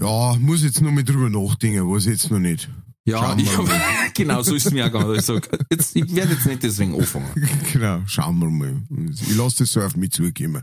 Ja, muss jetzt noch mal drüber nachdenken, was jetzt noch nicht. Ja, ich hab, genau, so ist es mir auch gegangen. Ich sag, jetzt, ich werde jetzt nicht deswegen anfangen. Genau, schauen wir mal. Ich lasse das so auf mich zukommen.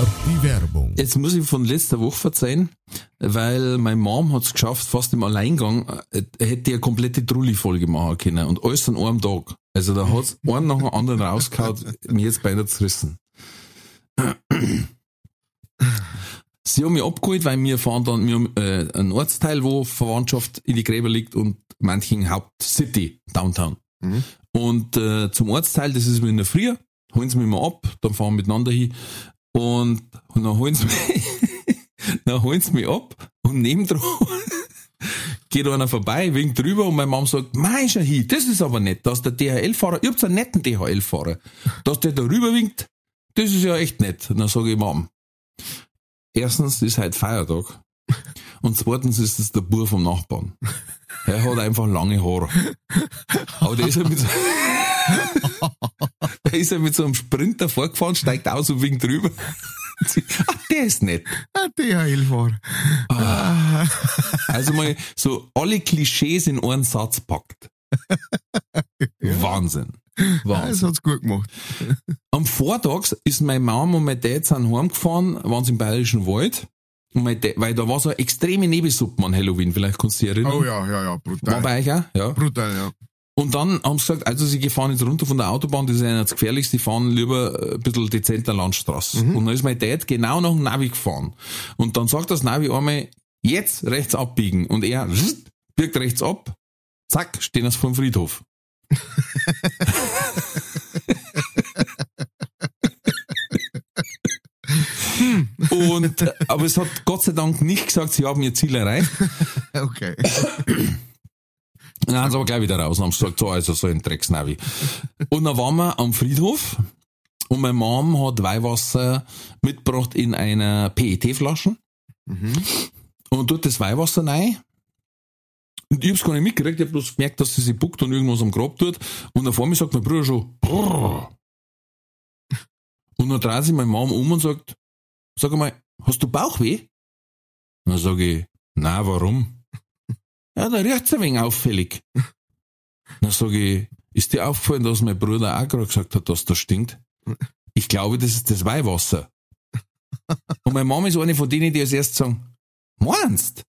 Die Werbung. Jetzt muss ich von letzter Woche erzählen, weil meine Mom hat es geschafft, fast im Alleingang, äh, hätte die eine komplette Trulli-Folge machen können und alles an einem Tag. Also da hat's einen nach dem anderen rausgehauen, mir jetzt beinahe zerrissen. Sie haben mich abgeholt, weil wir fahren dann, wir haben äh, einen Ortsteil, wo Verwandtschaft in die Gräber liegt und manchen Hauptcity, Downtown. Mhm. Und äh, zum Ortsteil, das ist wie in der Früh, holen sie mich mal ab, dann fahren wir miteinander hin und, und dann holen sie mich, dann holen sie mich ab und nebendran geht einer vorbei, winkt drüber und meine Mom sagt, mei, schau hin, das ist aber nett, dass der DHL-Fahrer, ihr habt einen netten DHL-Fahrer, dass der da rüber winkt, das ist ja echt nett. Und dann sage ich, Mom, erstens ist heute Feiertag und zweitens ist es der Bur vom Nachbarn. Er hat einfach lange Haare. Aber der ist ja mit der ist ja mit so einem Sprinter vorgefahren, steigt aus und winkt drüber. Ah, der ist nett. Ah, DHL-Fahrer. Also mal so alle Klischees in einen Satz packt. Wahnsinn. Das Wahnsinn. hat's gut gemacht. Am Vortag ist meine Mom und mein Dad sind heimgefahren, waren sie im Bayerischen Wald. Und mein Dad, weil da war so eine extreme Nebelsuppe an Halloween, vielleicht kannst du dich erinnern. Oh ja, ja, ja, War brutal. bei euch auch? Ja. Brutal, ja. Und dann haben sie gesagt, also sie fahren jetzt runter von der Autobahn, das ist ja nicht das Gefährlichste, die fahren lieber äh, ein bisschen dezenter Landstraße. Und dann ist mein Dad genau nach dem Navi gefahren. Und dann sagt das Navi einmal, jetzt rechts abbiegen. Und er biegt rechts ab, zack, stehen das vom Friedhof. Und, äh, aber es hat Gott sei Dank nicht gesagt, sie haben ihr Ziel erreicht. Okay. Dann haben sie aber gleich wieder raus und haben gesagt, so, also so ein Drecksnavi. Und dann waren wir am Friedhof und meine Mom hat Weihwasser mitgebracht in einer PET-Flasche Mhm. und tut das Weihwasser rein. Und ich hab's gar nicht mitgekriegt, ich hab bloß gemerkt, dass sie sich buckt und irgendwas am Grab tut. Und dann vor mir sagt mein Bruder schon, Brrr. Und dann dreht sich meine Mom um und sagt, sag einmal, hast du Bauchweh? Und dann sage ich, na, warum? Ja, da riecht's ein wenig auffällig. Dann sage ich, ist dir aufgefallen, dass mein Bruder auch gerade gesagt hat, dass das stinkt? Ich glaube, das ist das Weihwasser. Und meine Mama ist eine von denen, die als erstes sagen, meinst?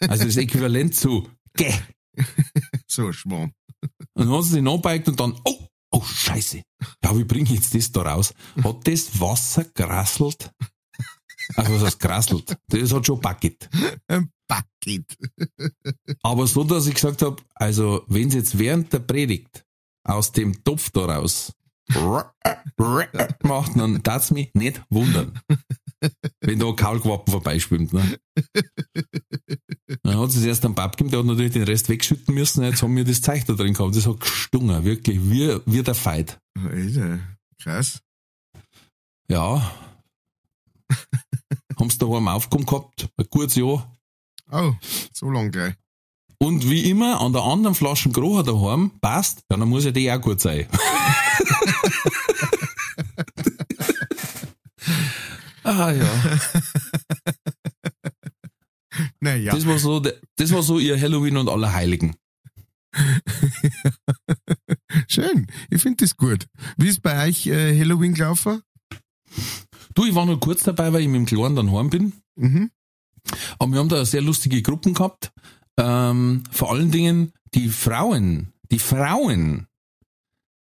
Also das Äquivalent zu, geh. So Schmarrn. Und dann hat sie sich nachbeigt und dann, oh, oh, scheiße. Ja, wie bringe ich jetzt das da raus? Hat das Wasser gerasselt? Also was heißt gerasselt? Das hat schon Bucket. Ein Bucket. Aber so, dass ich gesagt habe, also wenn sie jetzt während der Predigt aus dem Topf da raus macht, dann darf's mich nicht wundern. Wenn da ein Kaulquappen vorbeischwimmt. Ne? Dann hat sie es erst am Pap gegeben, der hat natürlich den Rest wegschütten müssen, jetzt haben wir das Zeug da drin gehabt. Das hat gestungen, wirklich, wie, wie der Fight. Alter, krass. Ja. haben sie daheim aufgekommen gehabt, ein gutes Jahr. Oh, so lang gleich. Und wie immer, an der anderen Flaschen Grocher daheim, passt, ja, dann muss ja die auch gut sein. ah ja. Naja, Das war so, das war so ihr Halloween und Allerheiligen. schön. Ich finde das gut. Wie ist bei euch äh, Halloween gelaufen? Du, ich war nur kurz dabei, weil ich mit dem Kleinen dann heim bin. Mhm. Aber wir haben da sehr lustige Gruppen gehabt. Ähm, vor allen Dingen die Frauen. Die Frauen.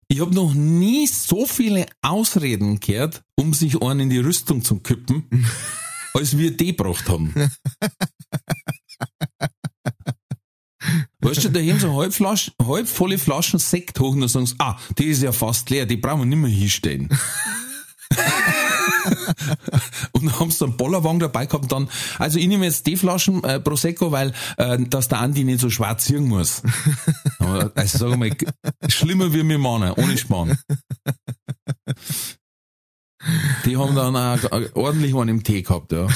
Ich habe noch nie so viele Ausreden gehört, um sich einen in die Rüstung zu kippen, als wir die gebracht haben. Weißt du, da haben so halb, Flasch, halb volle Flaschen Sekt hoch und dann sagen sie, ah, die ist ja fast leer, die brauchen wir nicht mehr hinstellen. und dann haben sie einen Bollerwagen dabei gehabt und dann, also ich nehme jetzt die Flaschen äh, Prosecco, weil, äh, dass der Andi nicht so schwarz ziehen muss. Aber, also sag mal, schlimmer wie mir Männer, ohne Spann. Die haben dann auch ordentlich einen im Tee gehabt, ja.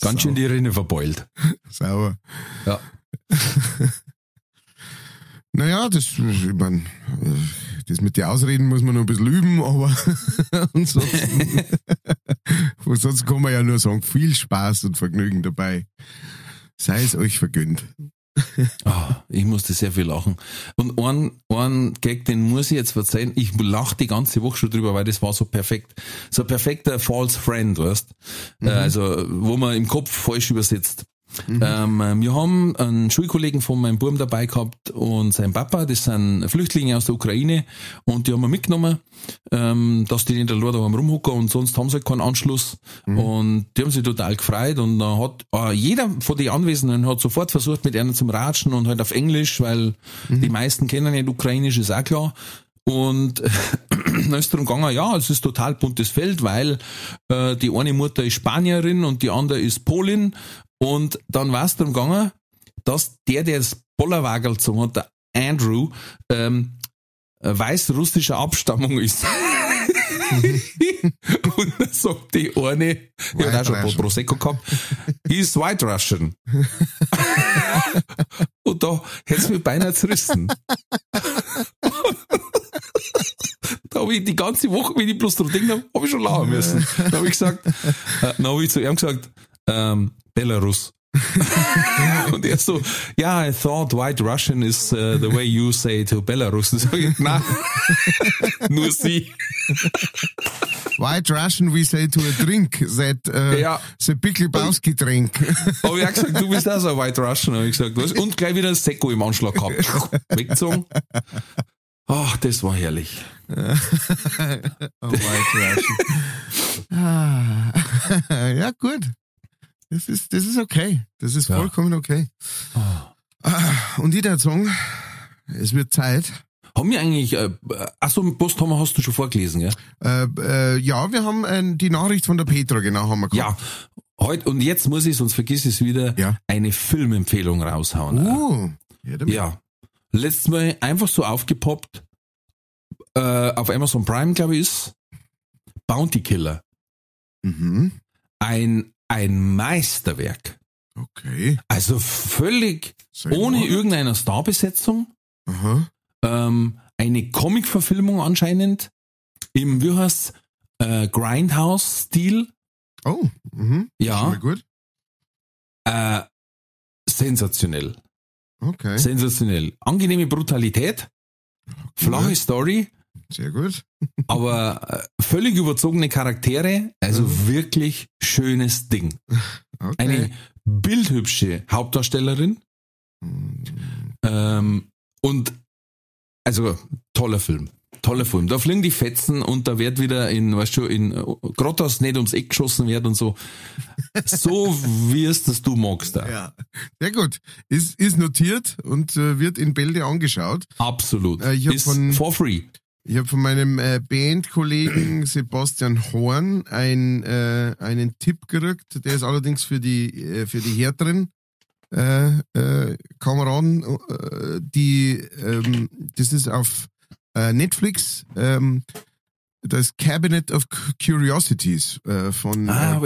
Ganz schön die Rinne verbeult. Sauer. Ja. Naja, das, ich mein, das mit den Ausreden muss man noch ein bisschen üben, aber ansonsten, ansonsten kann man ja nur sagen, viel Spaß und Vergnügen dabei. Sei es euch vergönnt. Ah, ich musste sehr viel lachen. Und einen, einen Gag, den muss ich jetzt verzeihen. Ich lache die ganze Woche schon drüber, weil das war so perfekt. So ein perfekter False Friend, weißt äh, Also, wo man im Kopf falsch übersetzt. Ähm, wir haben einen Schulkollegen von meinem Buben dabei gehabt und sein Papa, das sind Flüchtlinge aus der Ukraine und die haben wir mitgenommen, ähm, dass die nicht allein daheim rumhocken und sonst haben sie halt keinen Anschluss und die haben sich total gefreut und dann hat äh, jeder von den Anwesenden hat sofort versucht mit einer zum Ratschen und halt auf Englisch, weil die meisten kennen nicht Ukrainisch, ist auch klar. Und dann ist darum gegangen, ja, es ist total buntes Feld, weil äh, die eine Mutter ist Spanierin und die andere ist Polin. Und dann war es darum gegangen, dass der, der das Bollerwagel gezogen hat, der Andrew, ähm, äh, weiß-russischer Abstammung ist. und dann sagt die eine, die hat auch schon ein paar. Prosecco gehabt, he's white Russian. und da hätte es mir beinahe zerrissen. Da habe ich die ganze Woche, wenn ich bloß dran denke, habe ich schon lachen müssen. Da habe ich gesagt, äh, dann habe ich zu ihm gesagt, ähm, Belarus. und er so, ja, I thought white Russian is uh, the way you say to Belarus. Ich, nein, nur sie. White Russian, we say to a drink, that, äh, Ja. the Pickelbowski drink. Habe ich auch gesagt, du bist auch so ein White Russian. Habe ich gesagt, was? Und gleich wieder ein Sekko im Anschlag gehabt. Weggezogen. Ach, das war herrlich. oh, White Russian. ah. ja, gut. Das ist, das ist okay. Das ist Ja. vollkommen okay. Ah, Und ich würde sagen, es wird Zeit. Haben wir eigentlich, äh, achso, Post haben wir- hast du schon vorgelesen, gell? Äh, äh, ja, wir haben äh, die Nachricht von der Petra, genau, haben wir gehabt. Ja, heute, und jetzt muss ich, sonst vergiss ich es wieder, Ja. eine Filmempfehlung raushauen. Uh, ja, damit. Ja. Letztes Mal einfach so aufgepoppt, äh, auf Amazon Prime, glaube ich, ist Bounty Killer. Mhm. Ein, ein Meisterwerk. Okay. Also völlig Sag ohne mal. irgendeine Starbesetzung. Aha. Ähm, eine Comic-Verfilmung anscheinend im, wie heißt äh, Grindhouse-Stil. Oh, mhm. Ja. Gut. Äh, sensationell. Okay. Sensationell. Angenehme Brutalität, flache Story, Sehr gut. aber äh, völlig überzogene Charaktere, also Mhm. wirklich schönes Ding. Okay. Eine bildhübsche Hauptdarstellerin Mhm. ähm, und also toller Film. Toller Film. Da fliegen die Fetzen und da wird wieder in, weißt du, in äh, Grottos nicht ums Eck geschossen wird und so. So wie es du magst da. Ja. Sehr gut. Ist, ist notiert und äh, wird in Bälde angeschaut. Absolut. Äh, Ist von- for free. Ich habe von meinem äh, Bandkollegen Sebastian Horn ein, äh, einen Tipp gekriegt. Der ist allerdings für die, äh, für die Härteren äh, äh, Kameraden, äh, die, ähm, das ist auf Netflix, ähm, das Cabinet of Curiosities von Ah.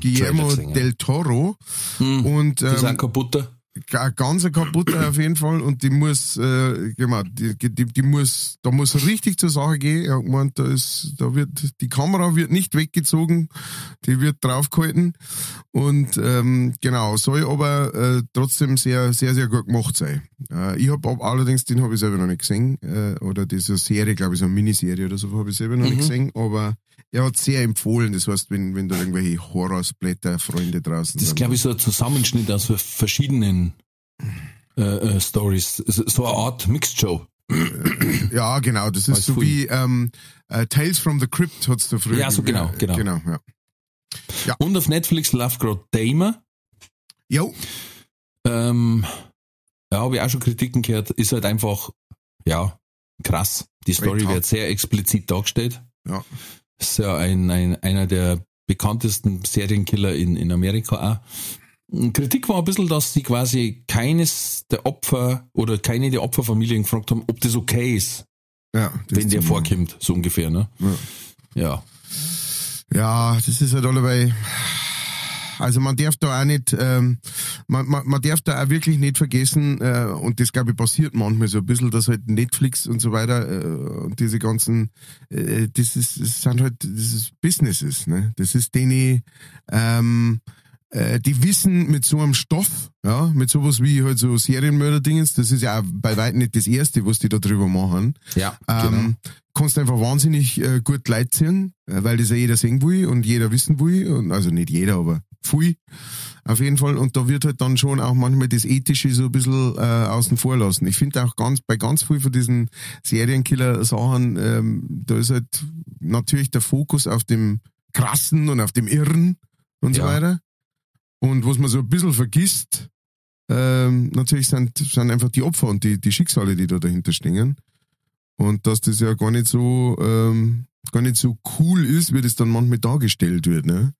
Guillermo del Toro. Hm. Und ähm, ein kaputter. Ga- ganz eine kaputte auf jeden Fall und die muss, äh, genau, die, die, die muss, da muss richtig zur Sache gehen. Er hat gemeint, da ist, da wird, die Kamera wird nicht weggezogen, die wird draufgehalten und ähm, genau, soll aber äh, trotzdem sehr, sehr, sehr gut gemacht sein. Äh, ich habe allerdings, den habe ich selber noch nicht gesehen, äh, oder diese Serie, glaube ich, so eine Miniserie oder so, habe ich selber noch nicht Mhm. gesehen, aber er hat sehr empfohlen, das heißt, wenn, wenn da irgendwelche Horrorsblätter-Freunde draußen Das ist, glaube ich, so ein Zusammenschnitt aus verschiedenen äh, äh, Stories. So eine Art Mixed Show. Ja, genau. Das ist so wie ähm, äh, Tales from the Crypt hat's da früher. Ja, so genau, genau. Genau, ja. Und auf Netflix läuft gerade Damer. Jo, Ähm, ja, habe ich auch schon Kritiken gehört. Ist halt einfach, ja, krass. Die Story wird sehr explizit dargestellt. Ja. Ist ja ein, ein, einer der bekanntesten Serienkiller in, in Amerika auch. Kritik war ein bisschen, dass sie quasi keines der Opfer oder keine der Opferfamilien gefragt haben, ob das okay ist, ja. das wenn der vorkommt, so ungefähr, ne? Ja. Ja. Ja, das ist halt allebei. Also man darf da auch nicht, ähm, man, man, man darf da auch wirklich nicht vergessen, äh, und das glaube ich passiert manchmal so ein bisschen, dass halt Netflix und so weiter äh, und diese ganzen, äh, das ist, das sind halt, das ist Businesses, ne? Das ist denen, ähm, äh, die wissen mit so einem Stoff, ja, mit sowas wie halt so Serienmörder-Dingens, das ist ja auch bei weitem nicht das erste, was die da drüber machen. Ja, genau. Ähm, kannst einfach wahnsinnig äh, gut Leid ziehen, äh, weil das ja jeder sehen will und jeder wissen will. Und, also nicht jeder, aber viel auf jeden Fall. Und da wird halt dann schon auch manchmal das Ethische so ein bisschen äh, außen vor lassen. Ich finde auch ganz bei ganz viel von diesen Serienkiller-Sachen, ähm, da ist halt natürlich der Fokus auf dem Krassen und auf dem Irren und so Ja. weiter. Und was man so ein bisschen vergisst, ähm, natürlich sind, sind einfach die Opfer und die, die Schicksale, die da dahinter stehen. Und dass das ja gar nicht so, ähm, gar nicht so cool ist, wie das dann manchmal dargestellt wird, ne?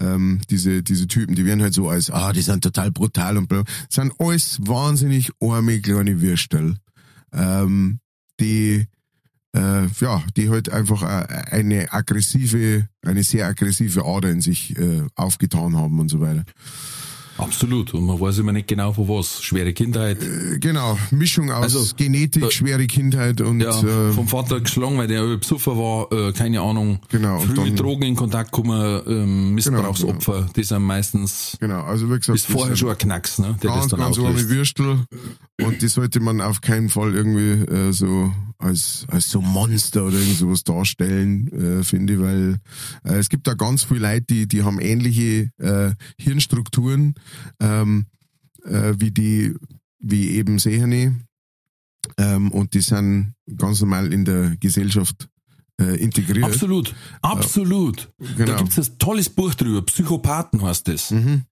Ähm, diese, diese Typen, die werden halt so als, ah, die sind total brutal und bla. Sind alles wahnsinnig arme kleine Würstel, ähm, die, äh, ja, die halt einfach äh, eine aggressive, eine sehr aggressive Ader in sich äh, aufgetan haben und so weiter. Absolut. Und man weiß immer nicht genau, von was. Schwere Kindheit. Äh, Genau, Mischung aus Also, Genetik, da- schwere Kindheit und Ja, äh, vom Vater geschlagen, weil der besoffen war, äh, keine Ahnung. Genau, Früh dann- mit Drogen in Kontakt kommen, ähm, Missbrauchsopfer, die sind meistens, genau, also wie gesagt, ist vorher schon ein Knacks, ne, der ganz, das dann ganz arme auslöst. Würstel und die sollte man auf keinen Fall irgendwie äh, so als, als so Monster oder irgend sowas darstellen, äh, finde ich, weil äh, es gibt da ganz viele Leute, die, die haben ähnliche äh, Hirnstrukturen ähm, äh, wie die, wie eben Sehene ähm, und die sind ganz normal in der Gesellschaft äh, integriert. Absolut, absolut. Da Genau. gibt's ein tolles Buch drüber, Psychopathen heißt das. Mhm.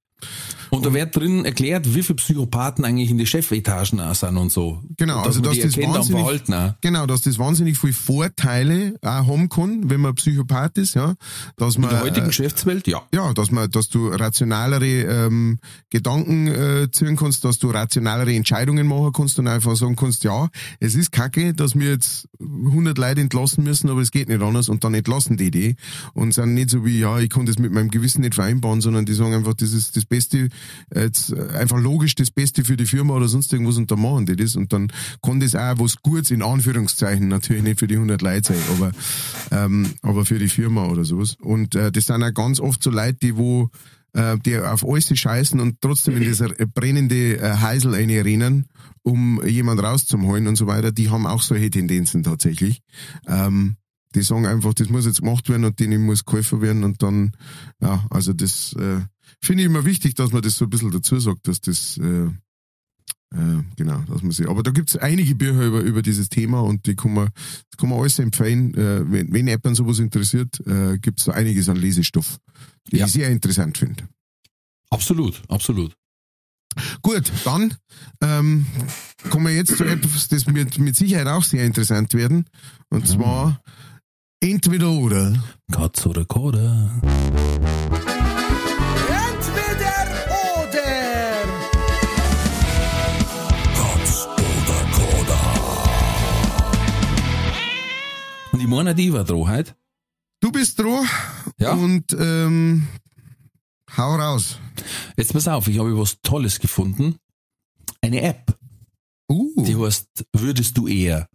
Und da wird drin erklärt, wie viele Psychopathen eigentlich in die Chefetagen auch sind und so. Genau, und also dass das wahnsinnig- auch. Genau, dass das wahnsinnig viele Vorteile auch haben kann, wenn man Psychopath ist, ja. Dass In man, der heutigen äh, Geschäftswelt, ja. ja, dass man, dass du rationalere ähm, Gedanken äh, ziehen kannst, dass du rationalere Entscheidungen machen kannst und einfach sagen kannst, ja, es ist kacke, dass wir jetzt 100 Leute entlassen müssen, aber es geht nicht anders und dann entlassen die die und sind nicht so wie, ja, ich kann das mit meinem Gewissen nicht vereinbaren, sondern die sagen einfach, das ist das Beste, äh, jetzt äh, einfach logisch das Beste für die Firma oder sonst irgendwas und dann machen die das und dann kann das auch was Gutes in Anführungszeichen, natürlich nicht für die 100 Leute sein, aber, ähm, aber für die Firma oder sowas. Und äh, das sind auch ganz oft so Leute, die wo äh, die auf alles scheißen und trotzdem in dieser brennende äh, Heisel rennen, um jemand rauszuholen und so weiter, die haben auch solche Tendenzen tatsächlich. Ähm, die sagen einfach, das muss jetzt gemacht werden und denen muss geholfen werden und dann, ja, also das äh, finde ich immer wichtig, dass man das so ein bisschen dazu sagt, dass das äh, äh, genau, dass man sich. Aber da gibt's einige Bücher über, über dieses Thema und die kann man, das kann man alles empfehlen. Äh, wenn, wenn jemand sowas interessiert, äh, gibt's da einiges an Lesestoff, den Ja. ich sehr interessant finde. Absolut, absolut. Gut, dann ähm, kommen wir jetzt zu etwas, das wird mit Sicherheit auch sehr interessant werden. Und zwar entweder oder. Katz oder Koda. Meine, die war dran heute. Du bist dran Ja. und ähm, hau raus. Jetzt pass auf, ich habe was Tolles gefunden. Eine App, Uh, die heißt Würdest du eher?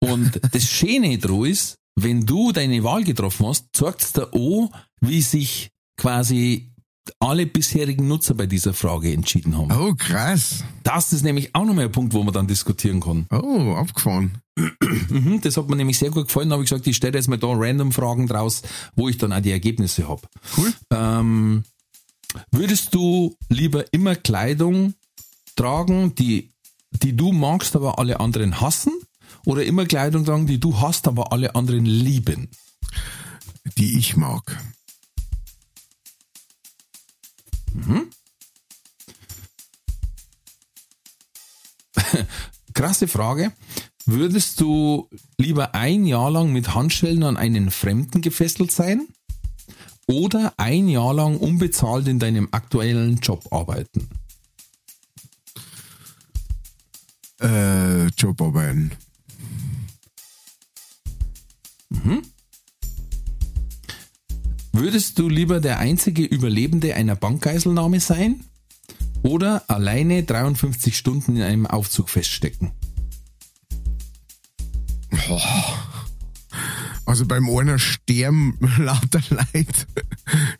Und das Schöne dran ist, wenn du deine Wahl getroffen hast, zeigt es dir an, wie sich quasi alle bisherigen Nutzer bei dieser Frage entschieden haben. oh krass. Das ist nämlich auch nochmal ein Punkt, wo man dann diskutieren kann. Oh, abgefahren. Mhm, das hat mir nämlich sehr gut gefallen. Da habe ich gesagt, ich stelle jetzt mal da random Fragen draus, wo ich dann auch die Ergebnisse habe. Cool. Ähm, würdest du lieber immer Kleidung tragen, die, die du magst, aber alle anderen hassen? Oder immer Kleidung tragen, die du hast, aber alle anderen lieben? Die ich mag. Krasse Frage. Würdest du lieber ein Jahr lang mit Handschellen an einen Fremden gefesselt sein? Oder ein Jahr lang unbezahlt in deinem aktuellen Job arbeiten? Äh, Jobarbeiten. Würdest du lieber der einzige Überlebende einer Bankgeiselnahme sein? Oder alleine 53 Stunden in einem Aufzug feststecken? Also beim einer sterben lauter Leid.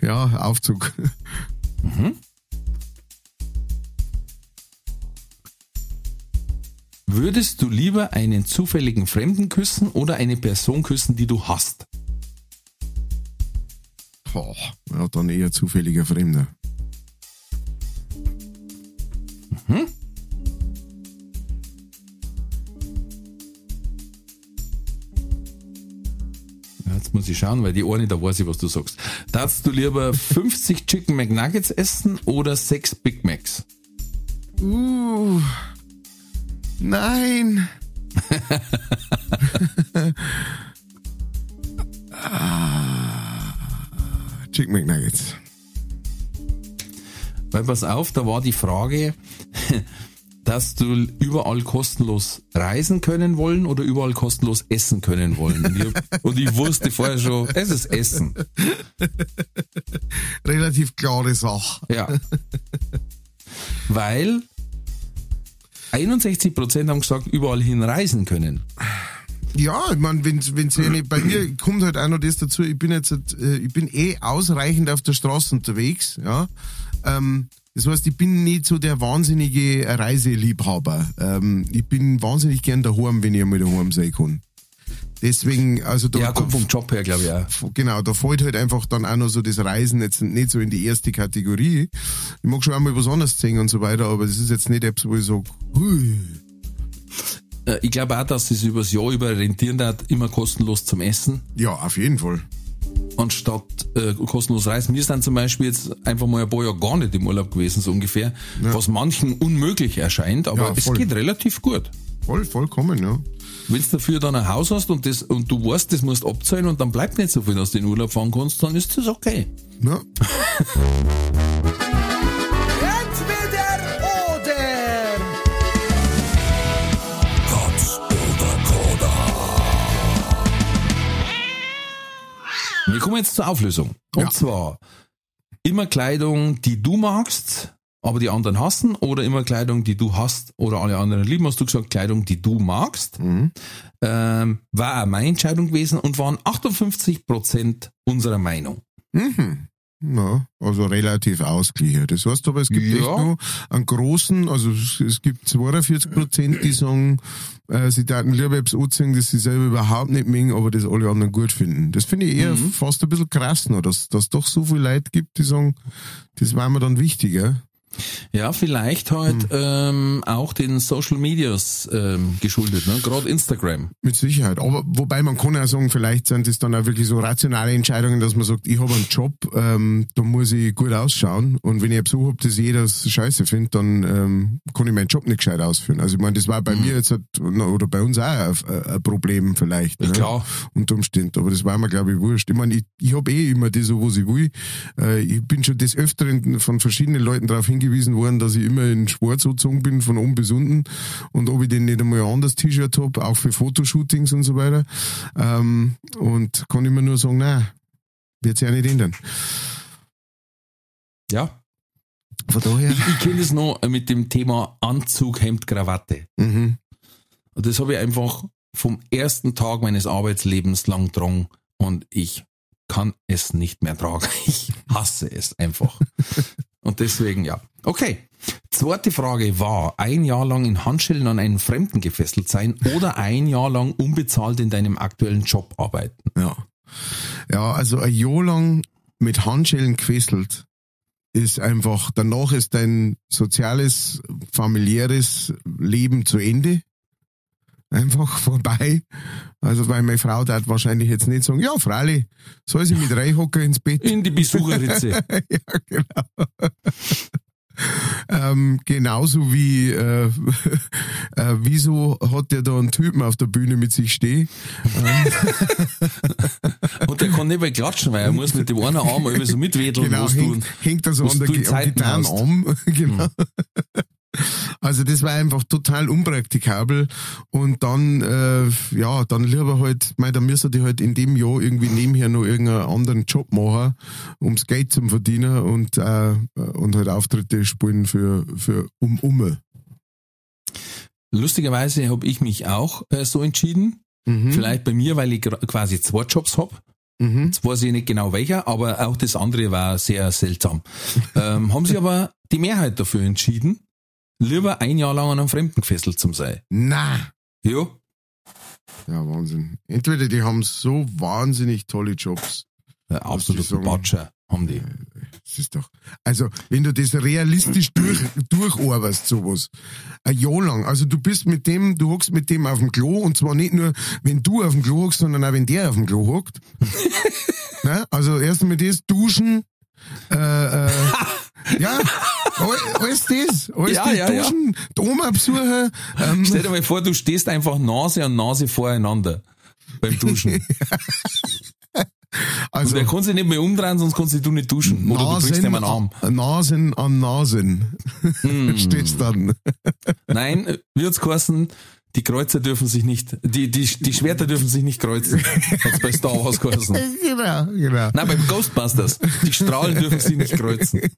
ja, Aufzug. Würdest du lieber einen zufälligen Fremden küssen oder eine Person küssen, die du hast? Boah, ja, dann eher zufälliger Fremder. Ja, Jetzt muss ich schauen, weil die eine, da weiß ich, was du sagst. Darfst du lieber 50 Chicken McNuggets essen oder 6 Big Macs? Uh, nein. Ah, Chicken McNuggets. Weil pass auf, da war die Frage, dass du überall kostenlos reisen können wollen oder überall kostenlos essen können wollen. Und ich, und ich wusste vorher schon, es ist Essen. Relativ klare Sache. Ja. Weil 61% haben gesagt, überall hin reisen können. Ja, ich meine, wenn's, wenn's ja nicht, bei mir kommt halt auch noch das dazu, ich bin jetzt, äh, ich bin eh ausreichend auf der Straße unterwegs, ja. Ähm, das heißt, ich bin nicht so der wahnsinnige Reiseliebhaber. Ähm, ich bin wahnsinnig gern daheim, wenn ich einmal daheim sein kann. Deswegen, also da, Ja, kommt vom Job her, glaube ich auch. genau, da fällt halt einfach dann auch noch so das Reisen jetzt nicht so in die erste Kategorie. Ich mag schon einmal was anderes sehen und so weiter, aber das ist jetzt nicht etwas, wo ich sage, hui. Äh, Ich glaube auch, dass es übers Jahr über rentieren hat, immer kostenlos zum Essen, Ja, auf jeden Fall. anstatt äh, kostenlos reisen. Wir sind zum Beispiel jetzt einfach mal ein paar Jahre gar nicht im Urlaub gewesen, so ungefähr, was manchen unmöglich erscheint, aber Ja, es geht relativ gut. Voll, vollkommen, ja. Wenn du dafür dann ein Haus hast und, das, und du weißt, das musst abzahlen und dann bleibt nicht so viel, dass du in den Urlaub fahren kannst, dann ist das okay. ja. Wir kommen jetzt zur Auflösung. Und Ja. zwar immer Kleidung, die du magst, aber die anderen hassen, oder immer Kleidung, die du hast oder alle anderen lieben. Hast du gesagt, Kleidung, die du magst? Ähm, war auch meine Entscheidung gewesen und waren 58 Prozent unserer Meinung. Mhm. Ja, also relativ ausgeglichen. Das heißt aber, es gibt Ja. echt noch einen großen, also es, es gibt 42 Prozent, die sagen, äh, sie daten lieber etwas anziehen, das sie selber überhaupt nicht mögen, aber das alle anderen gut finden. Das finde ich eher Mhm. fast ein bisschen krass noch, dass dass doch so viele Leute gibt, die sagen, das war mir dann wichtiger. Ja, vielleicht halt ähm, auch den Social Medias ähm, geschuldet, ne? gerade Instagram. Mit Sicherheit. Aber wobei man kann ja sagen, vielleicht sind das dann auch wirklich so rationale Entscheidungen, dass man sagt, ich habe einen Job, ähm, da muss ich gut ausschauen. Und wenn ich so hab, dass jeder das scheiße findet, dann ähm, kann ich meinen Job nicht gescheit ausführen. Also ich meine, das war bei mir jetzt halt, oder bei uns auch ein, ein Problem vielleicht. Ne? klar. Unter Umständen. Aber das war mir, glaube ich, wurscht. Ich meine, ich, ich habe eh immer das, was ich will. Äh, ich bin schon des Öfteren von verschiedenen Leuten darauf hingewiesen hingewiesen worden, dass ich immer in Sport gezogen bin, von oben bis unten. Und ob ich denn nicht einmal ein anderes T-Shirt habe, auch für Fotoshootings und so weiter. Ähm, und kann immer nur sagen, nein, wird sich ja nicht ändern. Ja. Von daher. Ich, ich kenne das noch mit dem Thema Anzug, Hemd, Krawatte. Mhm. Und das habe ich einfach vom ersten Tag meines Arbeitslebens lang getragen und ich kann es nicht mehr tragen. Ich hasse es einfach. Und deswegen, ja. Okay. Zweite Frage war, ein Jahr lang in Handschellen an einen Fremden gefesselt sein oder ein Jahr lang unbezahlt in deinem aktuellen Job arbeiten? Ja. Ja, also ein Jahr lang mit Handschellen gefesselt ist einfach, danach ist dein soziales, familiäres Leben zu Ende. Einfach vorbei. Also, weil meine Frau hat wahrscheinlich jetzt nicht sagen, ja, freilich, soll sie mit reinhocken ins Bett. In die Besucherritze. ja, genau. ähm, genauso wie, äh, äh, wieso hat der da einen Typen auf der Bühne mit sich stehen? Ähm, Und der kann nicht mehr klatschen, weil er muss mit dem einen Arm immer so mitwedeln, genau, du, hängt, hängt er so an der du in Gi- am Zeiten hast. Gitarrenarm. genau. Also das war einfach total unpraktikabel und dann, äh, ja, dann lieber halt, mei, dann müsste die halt in dem Jahr irgendwie nebenher noch irgendeinen anderen Job machen, ums Geld zum Verdienen und, äh, und halt Auftritte spielen für, für um Umme. Lustigerweise habe ich mich auch äh, so entschieden. Mhm. Vielleicht bei mir, weil ich quasi zwei Jobs hab. Mhm. Jetzt weiß ich nicht genau welcher, aber auch das andere war sehr seltsam. ähm, haben sie aber die Mehrheit dafür entschieden, lieber ein Jahr lang an einem Fremden gefesselt zu sein. Na, Ja, ja, Wahnsinn. Entweder die haben so wahnsinnig tolle Jobs. äh, absolut sagen? Batscher haben die. Das ist doch, also, wenn du das realistisch durch, durcharbeitest, sowas, ein Jahr lang, also du bist mit dem, du hockst mit dem auf dem Klo, und zwar nicht nur, wenn du auf dem Klo hockst, sondern auch wenn der auf dem Klo hockt. ne? Also, erst einmal das, duschen, äh, äh, ja, all- alles das, alles Ja, das, ja, ja. duschen, die Oma besuchen, ähm, Stell dir mal vor, du stehst einfach Nase an Nase voreinander beim Duschen. also, Und er kann sich nicht mehr umdrehen, sonst kannst du nicht duschen. Oder du brichst ihm einen Arm. an, Nasen an Nasen, Hm. steht's dann. Nein, wird's geheißen, die Kreuzer dürfen sich nicht, die, die, die Schwerter dürfen sich nicht kreuzen. Hat's bei Star Wars geheißen. genau, genau. Nein, beim Ghostbusters. Die Strahlen dürfen sich nicht kreuzen.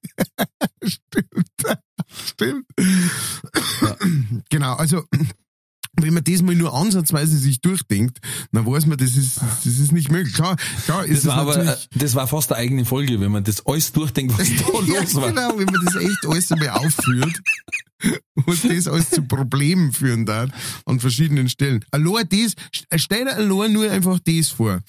Stimmt. Genau, also wenn man das mal nur ansatzweise sich durchdenkt, dann weiß man, das ist, das ist nicht möglich. Klar, klar ist Das war aber, äh, das war fast eine eigene Folge, wenn man das alles durchdenkt, was da ja, los war. genau, wenn man das echt alles einmal aufführt und das alles zu Problemen führen darf an verschiedenen Stellen. Allein das, stell dir allein nur einfach das vor.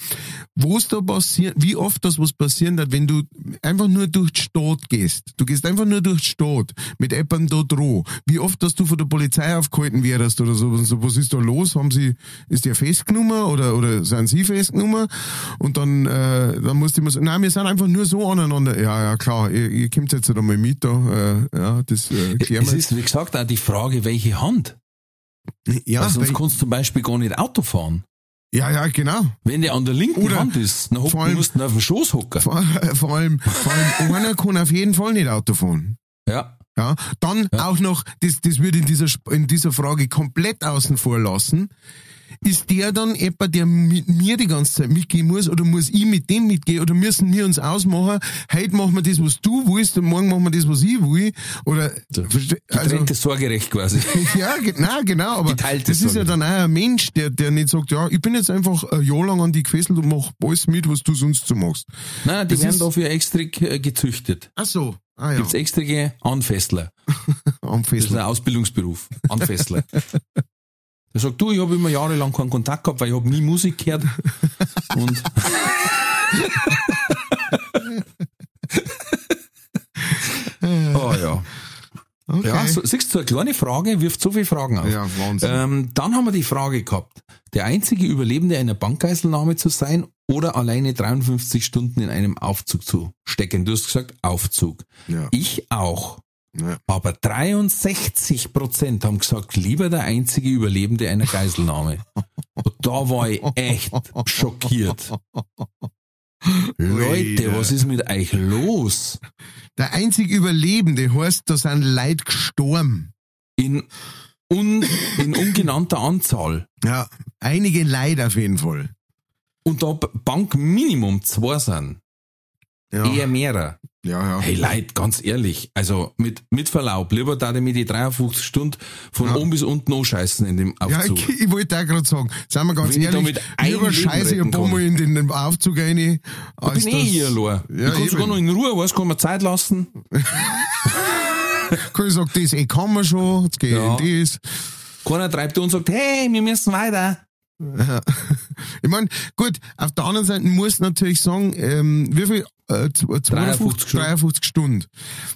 Was da passiert, wie oft das was passieren wird, wenn du einfach nur durch die Stadt gehst. Du gehst einfach nur durch die Stadt mit jemandem da dran. Wie oft, dass du von der Polizei aufgehalten wärst oder so. so. Was ist da los? Haben sie, ist der festgenommen oder, oder sind sie festgenommen? Und dann, äh, dann musst du immer sagen, nein, wir sind einfach nur so aneinander. Ja, ja, klar, ihr, ihr kommt jetzt halt einmal mit da. Äh, ja, das äh, klären wir. ist, wie gesagt, auch die Frage, welche Hand. Ja, Weil sonst kannst du zum Beispiel gar nicht Auto fahren. ja, ja, genau. Wenn der an der linken Oder Hand ist, dann hocken, vor allem- musst du auf dem Schoß hocken. Vor, vor allem, vor allem einer kann auf jeden Fall nicht Auto fahren. Ja. Ja, dann Ja. auch noch, das, das würde in dieser, in dieser Frage komplett außen vor lassen. Ist der dann jemand, der mit mir die ganze Zeit mitgehen muss, oder muss ich mit dem mitgehen, oder müssen wir uns ausmachen, heute machen wir das, was du willst, und morgen machen wir das, was ich will, oder, also, Getrenntes Sorgerecht quasi. ja, nein, genau, aber Geteiltes das ist ja Sorgerecht. dann auch ein Mensch, der, der nicht sagt, ja, ich bin jetzt einfach ein Jahr lang an die gefesselt und mach alles mit, was du sonst so machst. Nein, die Das werden ist- dafür extra äh, gezüchtet. Ach so, ah ja, Gibt's extra Anfessler. am Das ist ein Ausbildungsberuf. Anfessler. Der sagt, du, ich habe immer jahrelang keinen Kontakt gehabt, weil ich habe nie Musik gehört. Und oh ja. Okay. Ja, so, siehst du, eine kleine Frage wirft so viele Fragen auf. Ja, Wahnsinn. Ähm, dann haben wir die Frage gehabt, der einzige Überlebende einer Bankgeiselnahme zu sein oder alleine 53 Stunden in einem Aufzug zu stecken. Du hast gesagt Aufzug. Ja. Ich auch. Ja. Aber 63 Prozent haben gesagt, lieber der einzige Überlebende einer Geiselnahme. Und da war ich echt schockiert. Leute, was ist mit euch los? Der einzig Überlebende heißt, da sind Leute gestorben. In, un, in ungenannter Anzahl. Ja, einige Leute auf jeden Fall. Und da Bank Minimum zwei sind. Ja, Eher mehrer. Ja. ja. Hey Leute, ganz ehrlich, also mit, mit Verlaub, lieber da mir die 53 Stunden von Ja. oben bis unten anscheißen in dem Ja, Aufzug. ich, ich wollte auch gerade sagen, seien wir ganz Wenn ich da ehrlich, lieber scheiße ich ein paar. Mal in den Aufzug rein, ich als bin eh hier allein. Ja, ich kann sogar noch in Ruhe, was kann man Zeit lassen. kann ich sagen, das eh kann man schon, jetzt gehe Ja. in das. Keiner treibt und sagt, hey, wir müssen weiter. Ja. Ich meine, gut, auf der anderen Seite muss natürlich sagen, ähm, wie viel? Äh, 52, 53 Stunden. 53 Stunden.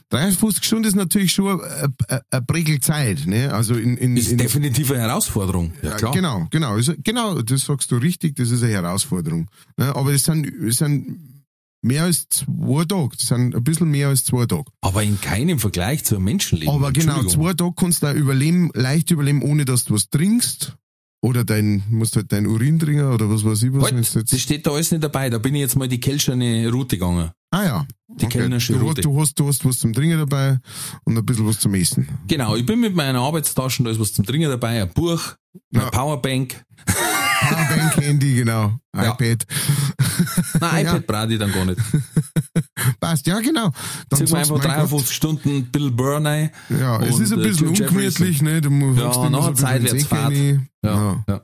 53 Stunden ist natürlich schon eine, Prägelzeit, ne? Also in, in, Ist in definitiv eine Herausforderung. Ja, klar. Genau, genau, ist, genau, das sagst du richtig, das ist eine Herausforderung. Ne? Aber es sind, es sind mehr als zwei Tage, das sind ein bisschen mehr als zwei Tage. Aber in keinem Vergleich zu einem Menschenleben. Aber genau, zwei Tage kannst du auch überleben, leicht überleben, ohne dass du was trinkst. Oder dein, musst halt dein Urin trinken oder was weiß ich was. Halt, jetzt, das steht da alles nicht dabei. Da bin ich jetzt mal die Kelscherne Route gegangen. ah ja. die kellnerische du, Route. du, hast, du hast was zum Trinken dabei und ein bisschen was zum Essen. Genau, ich bin mit meiner Arbeitstaschen, da ist was zum Trinken dabei, ein Buch, eine Ja. Powerbank. Powerbank, Handy, genau. Ja. iPad. Nein, Ja. iPad brauche ich dann gar nicht. Passt, ja genau. Dann Zieh mir einfach mein Gott, 53 Stunden Bill Burr rein. Ja, es ist ein äh, bisschen Jeffries. ungemütlich, ne? Du musst Ja, nach so der ein bisschen Zeit in den wird's Säck fad. rein. Ja, ja.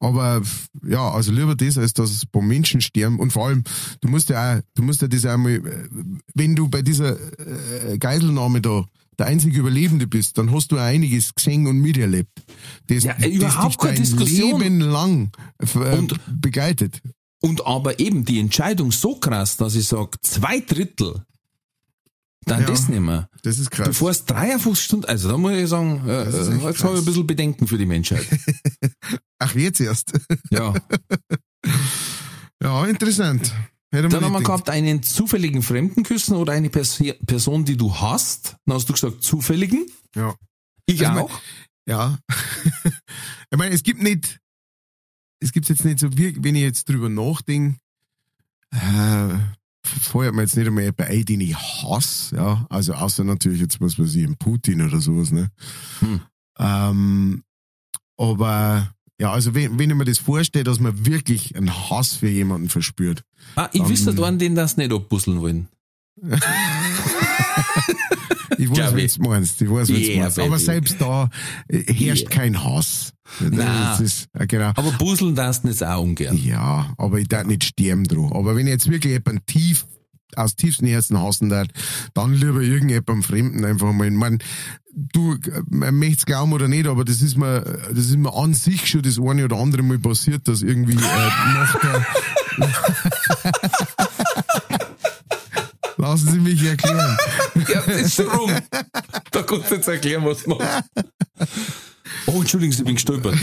Aber ja, also lieber das, als dass ein paar Menschen sterben. Und vor allem, du musst ja auch, du musst ja das einmal, äh, wenn du bei dieser äh, Geiselnahme da der einzige Überlebende bist, dann hast du einiges gesehen und miterlebt. Das, Ja, überhaupt dich keine dein Diskussion. Leben lang äh, Und- begleitet. Und aber eben die Entscheidung so krass, dass ich sage, zwei Drittel, dann Ja. das nicht mehr. Das ist krass. Bevor es 53 Stunden, also da muss ich sagen, äh, Das jetzt habe ich ein bisschen Bedenken für die Menschheit. Ach, jetzt erst. Ja. ja, interessant. Hätte man Dann haben wir gehabt einen zufälligen Fremden küssen oder eine Persi Person, die du hast. Dann hast du gesagt, zufälligen. Ja. Ich Also auch. Ja. ich meine, es gibt nicht, es gibt jetzt nicht so wirklich, wenn ich jetzt drüber nachdenke, äh, feuert mir jetzt nicht einmal bei ein, den ich hasse, ja. Also außer natürlich jetzt was weiß ich, Putin oder sowas, ne. Hm. Ähm, aber ja, also wenn, wenn ich mir das vorstelle, dass man wirklich einen Hass für jemanden verspürt. Ah, ich wüsste einen, den das nicht abbusseln wollen. Ich weiß, wie du meinst. Ich weiß, wie Yeah, meinst. Aber selbst da äh, herrscht Yeah. kein Hass. Das ist, äh, genau. Aber busseln darfst du jetzt auch ungern. Ja, aber ich darf nicht sterben dran. Aber wenn ich jetzt wirklich jemanden tief, aus tiefstem Herzen hassen darf, dann lieber irgendjemandem Fremden einfach mal. Ich mein, du, man möchte es glauben oder nicht, aber das ist mir, das ist mir an sich schon das eine oder andere Mal passiert, dass irgendwie äh, nach der, Lassen Sie mich erklären. Ja, das ist schon rum. Da kannst du jetzt erklären, was du machst. Oh, entschuldigen Sie, ich bin gestolpert.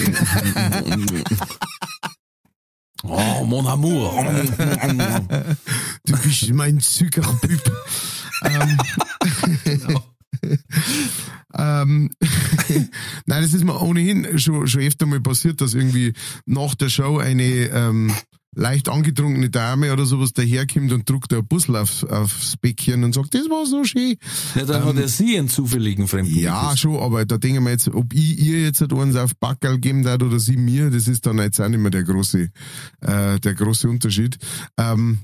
Oh, mon amour. Du bist mein Zuckerpüpp. ähm, ähm, Nein, das ist mir ohnehin schon, schon öfter mal passiert, dass irgendwie nach der Show eine ähm, leicht angetrunkene Dame oder sowas daherkommt und druckt ein Bussel aufs, aufs Bäckchen und sagt, das war so schön. Ja, dann hat er sie einen zufälligen Fremden. Ja, geküsst. schon, aber da denken wir jetzt, ob ich ihr jetzt halt eins auf Backerl geben darf oder sie mir, das ist dann jetzt auch nicht mehr der große, äh, der große Unterschied. Ähm,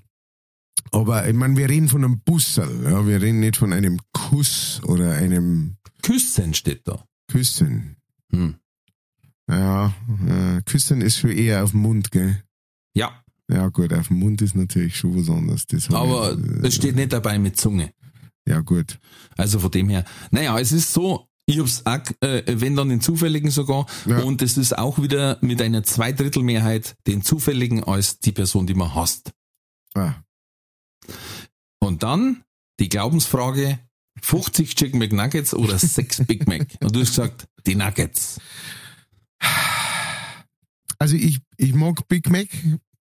aber ich meine, wir reden von einem Bussel, ja, wir reden nicht von einem Kuss oder einem Küssen steht da. Küssen. Hm. Ja, äh, Küssen ist schon eher auf den Mund, gell? Ja, Ja, gut, auf dem Mund ist natürlich schon was anderes. Aber ich, äh, es steht nicht dabei mit Zunge. Ja, gut. Also von dem her. Naja, es ist so, ich hab's auch, äh, wenn dann den zufälligen sogar. Ja. Und es ist auch wieder mit einer Zweidrittelmehrheit den zufälligen als die Person, die man hasst. Ah, Und dann die Glaubensfrage, 50 Chicken McNuggets oder 6 Big Mac? Und du hast gesagt, die Nuggets. Also ich, ich mag Big Mac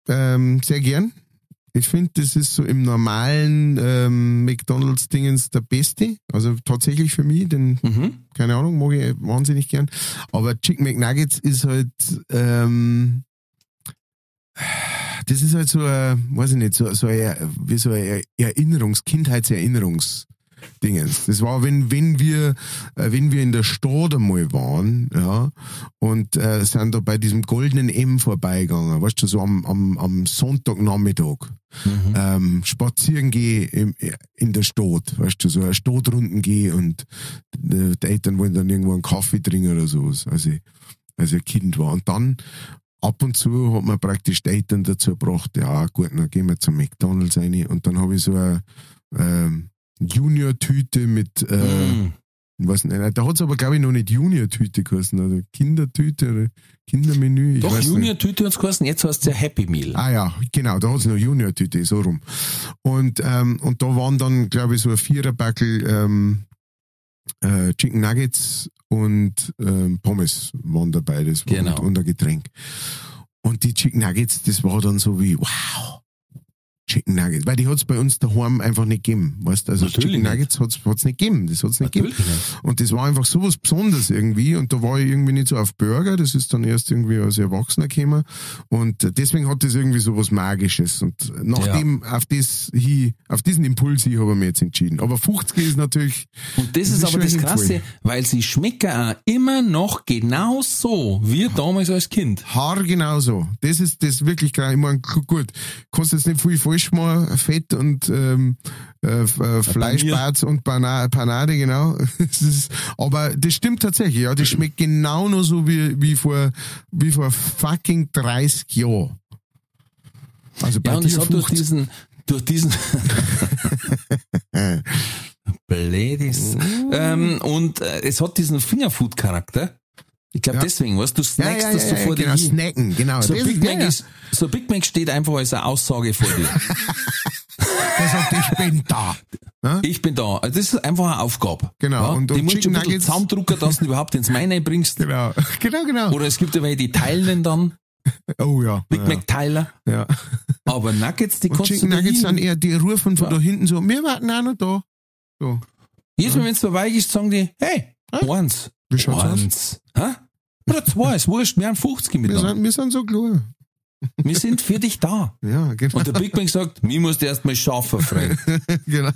ähm, sehr gern. Ich finde, das ist so im normalen ähm, McDonalds-Dingens der Beste. Also tatsächlich für mich, den, Mhm. keine Ahnung, mag ich wahnsinnig gern. Aber Chicken McNuggets ist halt, ähm, das ist halt so, ein, weiß ich nicht, so, so ein, wie so ein Erinnerungs-, Kindheitserinnerungs- Dingens. Das war, wenn, wenn wir, äh, wenn wir in der Stadt einmal waren, ja, und äh, sind da bei diesem goldenen M vorbeigegangen, weißt du, so am, am, am Sonntagnachmittag. Mhm. Ähm, spazieren gehe im, in der Stadt, weißt du, so eine Stadtrunden gehe und äh, die Eltern wollen dann irgendwo einen Kaffee trinken oder sowas, als ich, als ich ein Kind war. Und dann ab und zu hat man praktisch die Eltern dazu gebracht, ja gut, dann gehen wir zum McDonalds rein und dann habe ich so eine ähm, Junior-Tüte mit, äh, Mm. was nicht, da hat es aber glaube ich noch nicht Junior-Tüte geheißen, also Kindertüte oder Kindermenü. Ich Doch. Junior-Tüte hat's geheißen, jetzt heißt es ja Happy Meal. Ah ja, genau, da hat es noch Junior-Tüte, so rum. Und, ähm, und da waren dann, glaube ich, so ein Viererbackel ähm, äh, Chicken Nuggets und ähm, Pommes waren dabei, das war Genau. und, und ein Getränk. Und die Chicken Nuggets, das war dann so wie, wow, Chicken Nuggets. Weil die hat es bei uns daheim einfach nicht gegeben. Weißt? Also Natürlich Chicken. Nuggets hat es nicht gegeben. Das hat es nicht Natürlich gegeben. nicht. Und das war einfach so was Besonderes irgendwie. Und da war ich irgendwie nicht so auf Burger. Das ist dann erst irgendwie als Erwachsener gekommen. Und deswegen hat das irgendwie so was Magisches. Und nachdem auf das hin, auf diesen Impuls hin habe ich mich jetzt entschieden. Aber 50 ist natürlich, Und das, Das ist aber das. Krasse, weil sie schmecken auch immer noch genau so wie damals als Kind. Haar genauso. Das ist das wirklich geil. Ich meine, gu- gut, kannst jetzt nicht viel falsch machen, Fett und ähm, äh, äh, Fleischbats und Bana Panade, genau. Das ist, aber das stimmt tatsächlich, ja. Das schmeckt genau noch so wie, wie vor wie vor fucking 30 Jahren. Also bei Ja, und hat durch 50. diesen, durch diesen, Blädis. ähm, und äh, es hat diesen Fingerfood-Charakter. Ich glaube Ja. deswegen, weißt du, du ja, snackst ja, das ja, so ja, vor genau, dir snacken, genau. So Big, Mac ja, ja. ist, so Big Mac steht einfach als eine Aussage vor dir. Der sagt, ich bin da. Ja? Ich bin da. Also das ist einfach eine Aufgabe. Genau. Ja, Und- die und musst du Chicken Nuggets- zusammendrucken, dass du überhaupt ins Meine bringst. Genau, genau, genau. Oder es gibt ja welche, die teilen den dann. oh ja. Big ja, Mac Teiler. ja. Aber Nuggets, die Und kannst Chicken du Nuggets sind eher, die rufen von Ja. da hinten so, wir warten auch noch da. So. Jedes Mal, wenn es vorbei ist, sagen die, hey, Hä? eins. Wie schaut's aus? eins. Oder zwei, ist wurscht, wir haben 50 Wir miteinander. sind, wir sind so klar. Wir sind für dich da. Ja, genau. Und der Big Mac sagt, mir musst du erst mal schaffen, Freund. genau.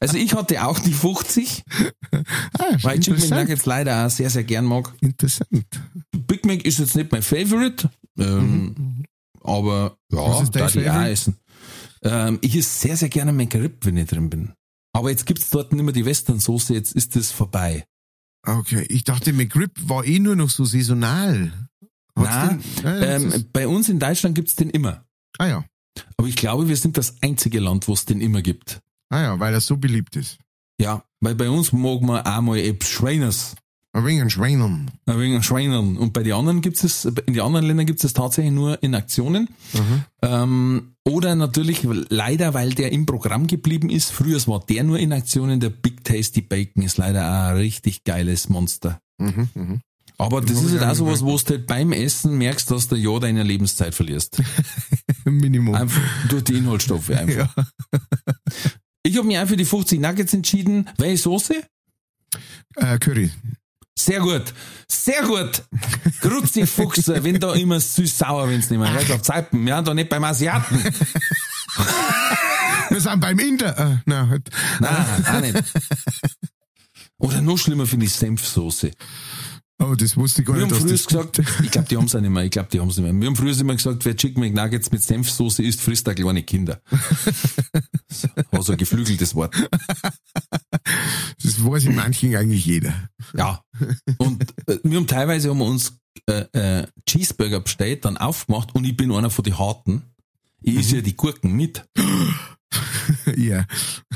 Also ich hatte auch die 50, Ah, weil ich Chicken. McNuggets leider auch sehr, sehr gern mag. interessant. Big Mac ist jetzt nicht mein Favorite, ähm, aber Mhm. Was ja, da die auch essen. Ähm, ich esse sehr, sehr gerne McRib, wenn ich drin bin. Aber jetzt gibt's dort nicht mehr die Western-Soße, jetzt ist das vorbei. Okay, ich dachte, McRib war eh nur noch so saisonal. Das Ähm, ist- bei uns in Deutschland gibt's den immer. ah ja, Aber ich glaube, wir sind das einzige Land, wo es den immer gibt. ah ja, weil er so beliebt ist. Ja, weil bei uns mag man auch mal etwas Schweiners. Ein wenig ein Schweinern. Ein wenig Schweinern. Und bei den anderen gibt es, in den anderen Ländern gibt es tatsächlich nur in Aktionen. Mhm. Ähm, oder natürlich leider, weil der im Programm geblieben ist. Früher war der nur in Aktionen. Der Big Tasty Bacon ist leider ein richtig geiles Monster. Mhm, mhm. Aber das hab ist halt auch sowas, wo du halt beim Essen merkst, dass du ein Jahr deiner Lebenszeit verlierst. Minimum. Einfach durch die Inhaltsstoffe einfach. ja. Ich habe mich auch für die 50 Nuggets entschieden. Welche Soße? Äh, Curry. Sehr gut. Sehr gut. Grutzi Fuchse, wenn da immer süß-sauer, wenn's nicht mehr hört auf Zeipen. Wir haben da nicht beim Asiaten. Wir sind beim Inder. Äh, na, halt. Nein, auch nicht. Oder noch schlimmer finde ich Senfsoße. Oh, das wusste ich gar Wir nicht. haben dass früher gesagt, ich glaube, die haben's auch nicht mehr, ich glaube, die haben's nicht mehr. Wir haben früher immer gesagt, wer Chicken McNuggets mit Senfsoße isst, frisst da kleine Kinder. So, war so ein geflügeltes Wort. Das weiß in manchen eigentlich jeder. Ja. Und äh, wir haben teilweise haben wir uns äh, äh, Cheeseburger bestellt, dann aufgemacht und ich bin einer von den Harten. Ich esse ja die Gurken mit. ja.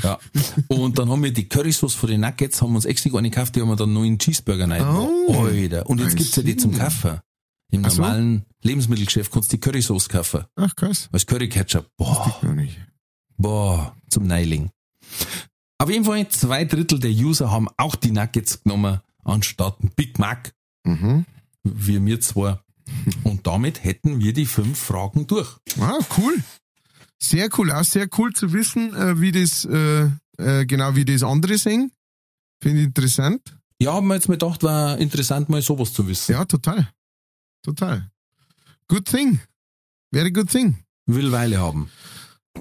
Ja. Und dann haben wir die Currysauce von den Nuggets, haben wir uns extra eine gekauft, die haben wir dann noch in Cheeseburger rein. Oh. Alter. Und jetzt gibt's ja die zum. Kaufen. Im Ach so. normalen Lebensmittelgeschäft kannst du die Currysauce kaufen. Ach, krass. Als Curry Ketchup. Boah, nicht. boah, zum Neiling. Auf jeden Fall, zwei Drittel der User haben auch die Nuggets genommen, anstatt ein Big Mac, Mhm. wie wir zwei. Und damit hätten wir die fünf Fragen durch. Ah, cool. Sehr cool. Auch sehr cool zu wissen, äh, wie das, äh, äh, genau wie das andere singen. Finde ich interessant. Ja, haben wir jetzt mal gedacht, war interessant, mal sowas zu wissen. Ja, total. Total. Good thing. very good thing. Will Weile haben.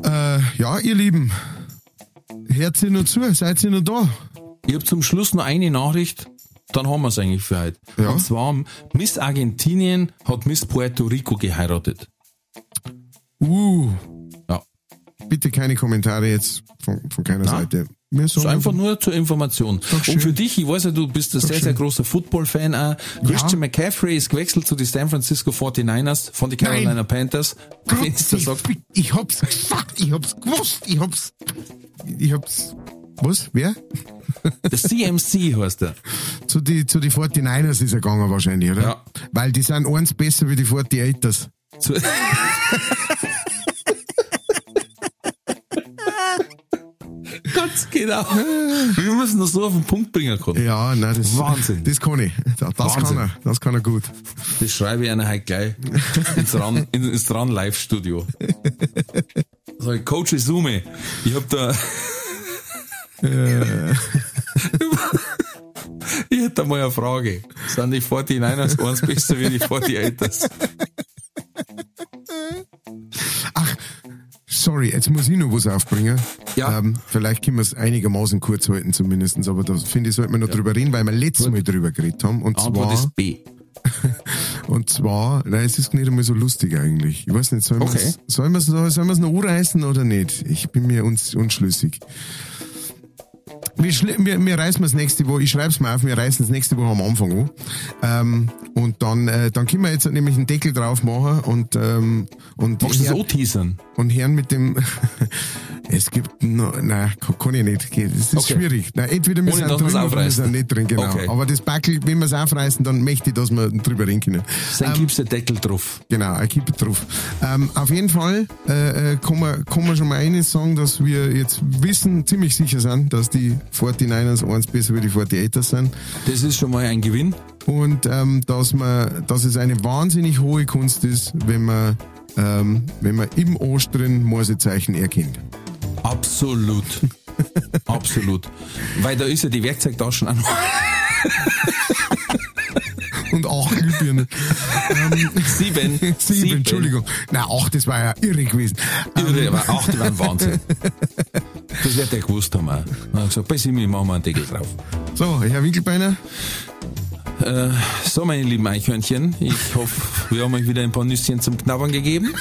Äh, ja, ihr Lieben, hört ihr noch zu, seid ihr noch da? Ich habe zum Schluss noch eine Nachricht, dann haben wir es eigentlich für heute. Ja. Und zwar, Miss Argentinien hat Miss Puerto Rico geheiratet. Uh, Ja. bitte keine Kommentare jetzt von, von keiner Nein. Seite. Ist sagen einfach nur zur Information. schön. Und für dich, ich weiß ja, du bist ein sehr, sehr großer Football-Fan auch. Christian McCaffrey ist gewechselt zu den San Francisco 49ers von den Carolina Nein. Panthers. Gott, ich, ich hab's gesagt, ich hab's gewusst, ich hab's, ich hab's, was, wer? der CMC heißt er. Zu die, zu die 49ers ist er gegangen wahrscheinlich, oder? Ja. Weil die sind eins besser wie die 48ers. Zu Ganz genau. Wir müssen das so auf den Punkt bringen können. Ja, nein, das, Wahnsinn. das kann ich. Das, das kann Wahnsinn. er, das kann er gut. Das schreibe ich einer heute gleich ins RAN, ins RAN Live-Studio. So, Coach Izume, ich hab da... ich hätte da mal eine Frage. Sind die 49ers eins besser wie die 48ers? Sorry, jetzt muss ich noch was aufbringen. Ja. Ähm, vielleicht können wir es einigermaßen kurz halten zumindestens, aber da finde ich, sollten wir noch drüber reden, weil wir letztes Mal drüber geredet haben. Und Antwort zwar, ist B. und zwar, nein, es ist nicht einmal so lustig eigentlich. Ich weiß nicht, sollen Okay. wir es wir's noch anreißen oder nicht? Ich bin mir uns, unschlüssig. Wir, wir, wir reißen das nächste Woche, ich schreib's mal auf, wir reißen das nächste Woche am Anfang an. Ähm, und dann, äh, dann können wir jetzt nämlich einen Deckel drauf machen und, ähm, und, Magst Herr- auch teasern? und Herrn mit dem, es gibt, no, nein, kann, ich nicht. Das ist Okay. schwierig. Nein, entweder wir dass wir's drin oder wir sind nicht drin, genau. Okay. Aber das Backel, wenn wir es aufreißen, dann möchte ich, dass wir drüber reden können. Dann gibst du den Deckel drauf. Genau, ein it drauf. Ähm, auf jeden Fall äh, äh, kann, man, kann man schon mal eines sagen, dass wir jetzt wissen, ziemlich sicher sind, dass die 49ers eins besser wie die 48ers sind. Das ist schon mal ein Gewinn. Und ähm, dass, man, dass es eine wahnsinnig hohe Kunst ist, wenn man, ähm, wenn man im Ostern Morsezeichen erkennt. Absolut. Absolut. Weil da ist ja die Werkzeugtaschen auch noch. Und acht Glühbirnen. ähm, Sieben. sieben, Entschuldigung. Na, acht, das war ja irre gewesen. Irre, aber auch die waren Wahnsinn. Das wird der gewusst haben auch. Er hat gesagt, bei Simi machen wir einen Deckel drauf. So, Herr Winkelbeiner, Äh, so, meine lieben Eichhörnchen, ich hoffe, wir haben euch wieder ein paar Nüsschen zum Knabbern gegeben.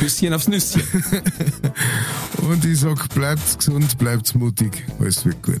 Küsschen aufs Nüsschen. und ich sag, bleibt gesund, bleibt mutig, alles wird gut.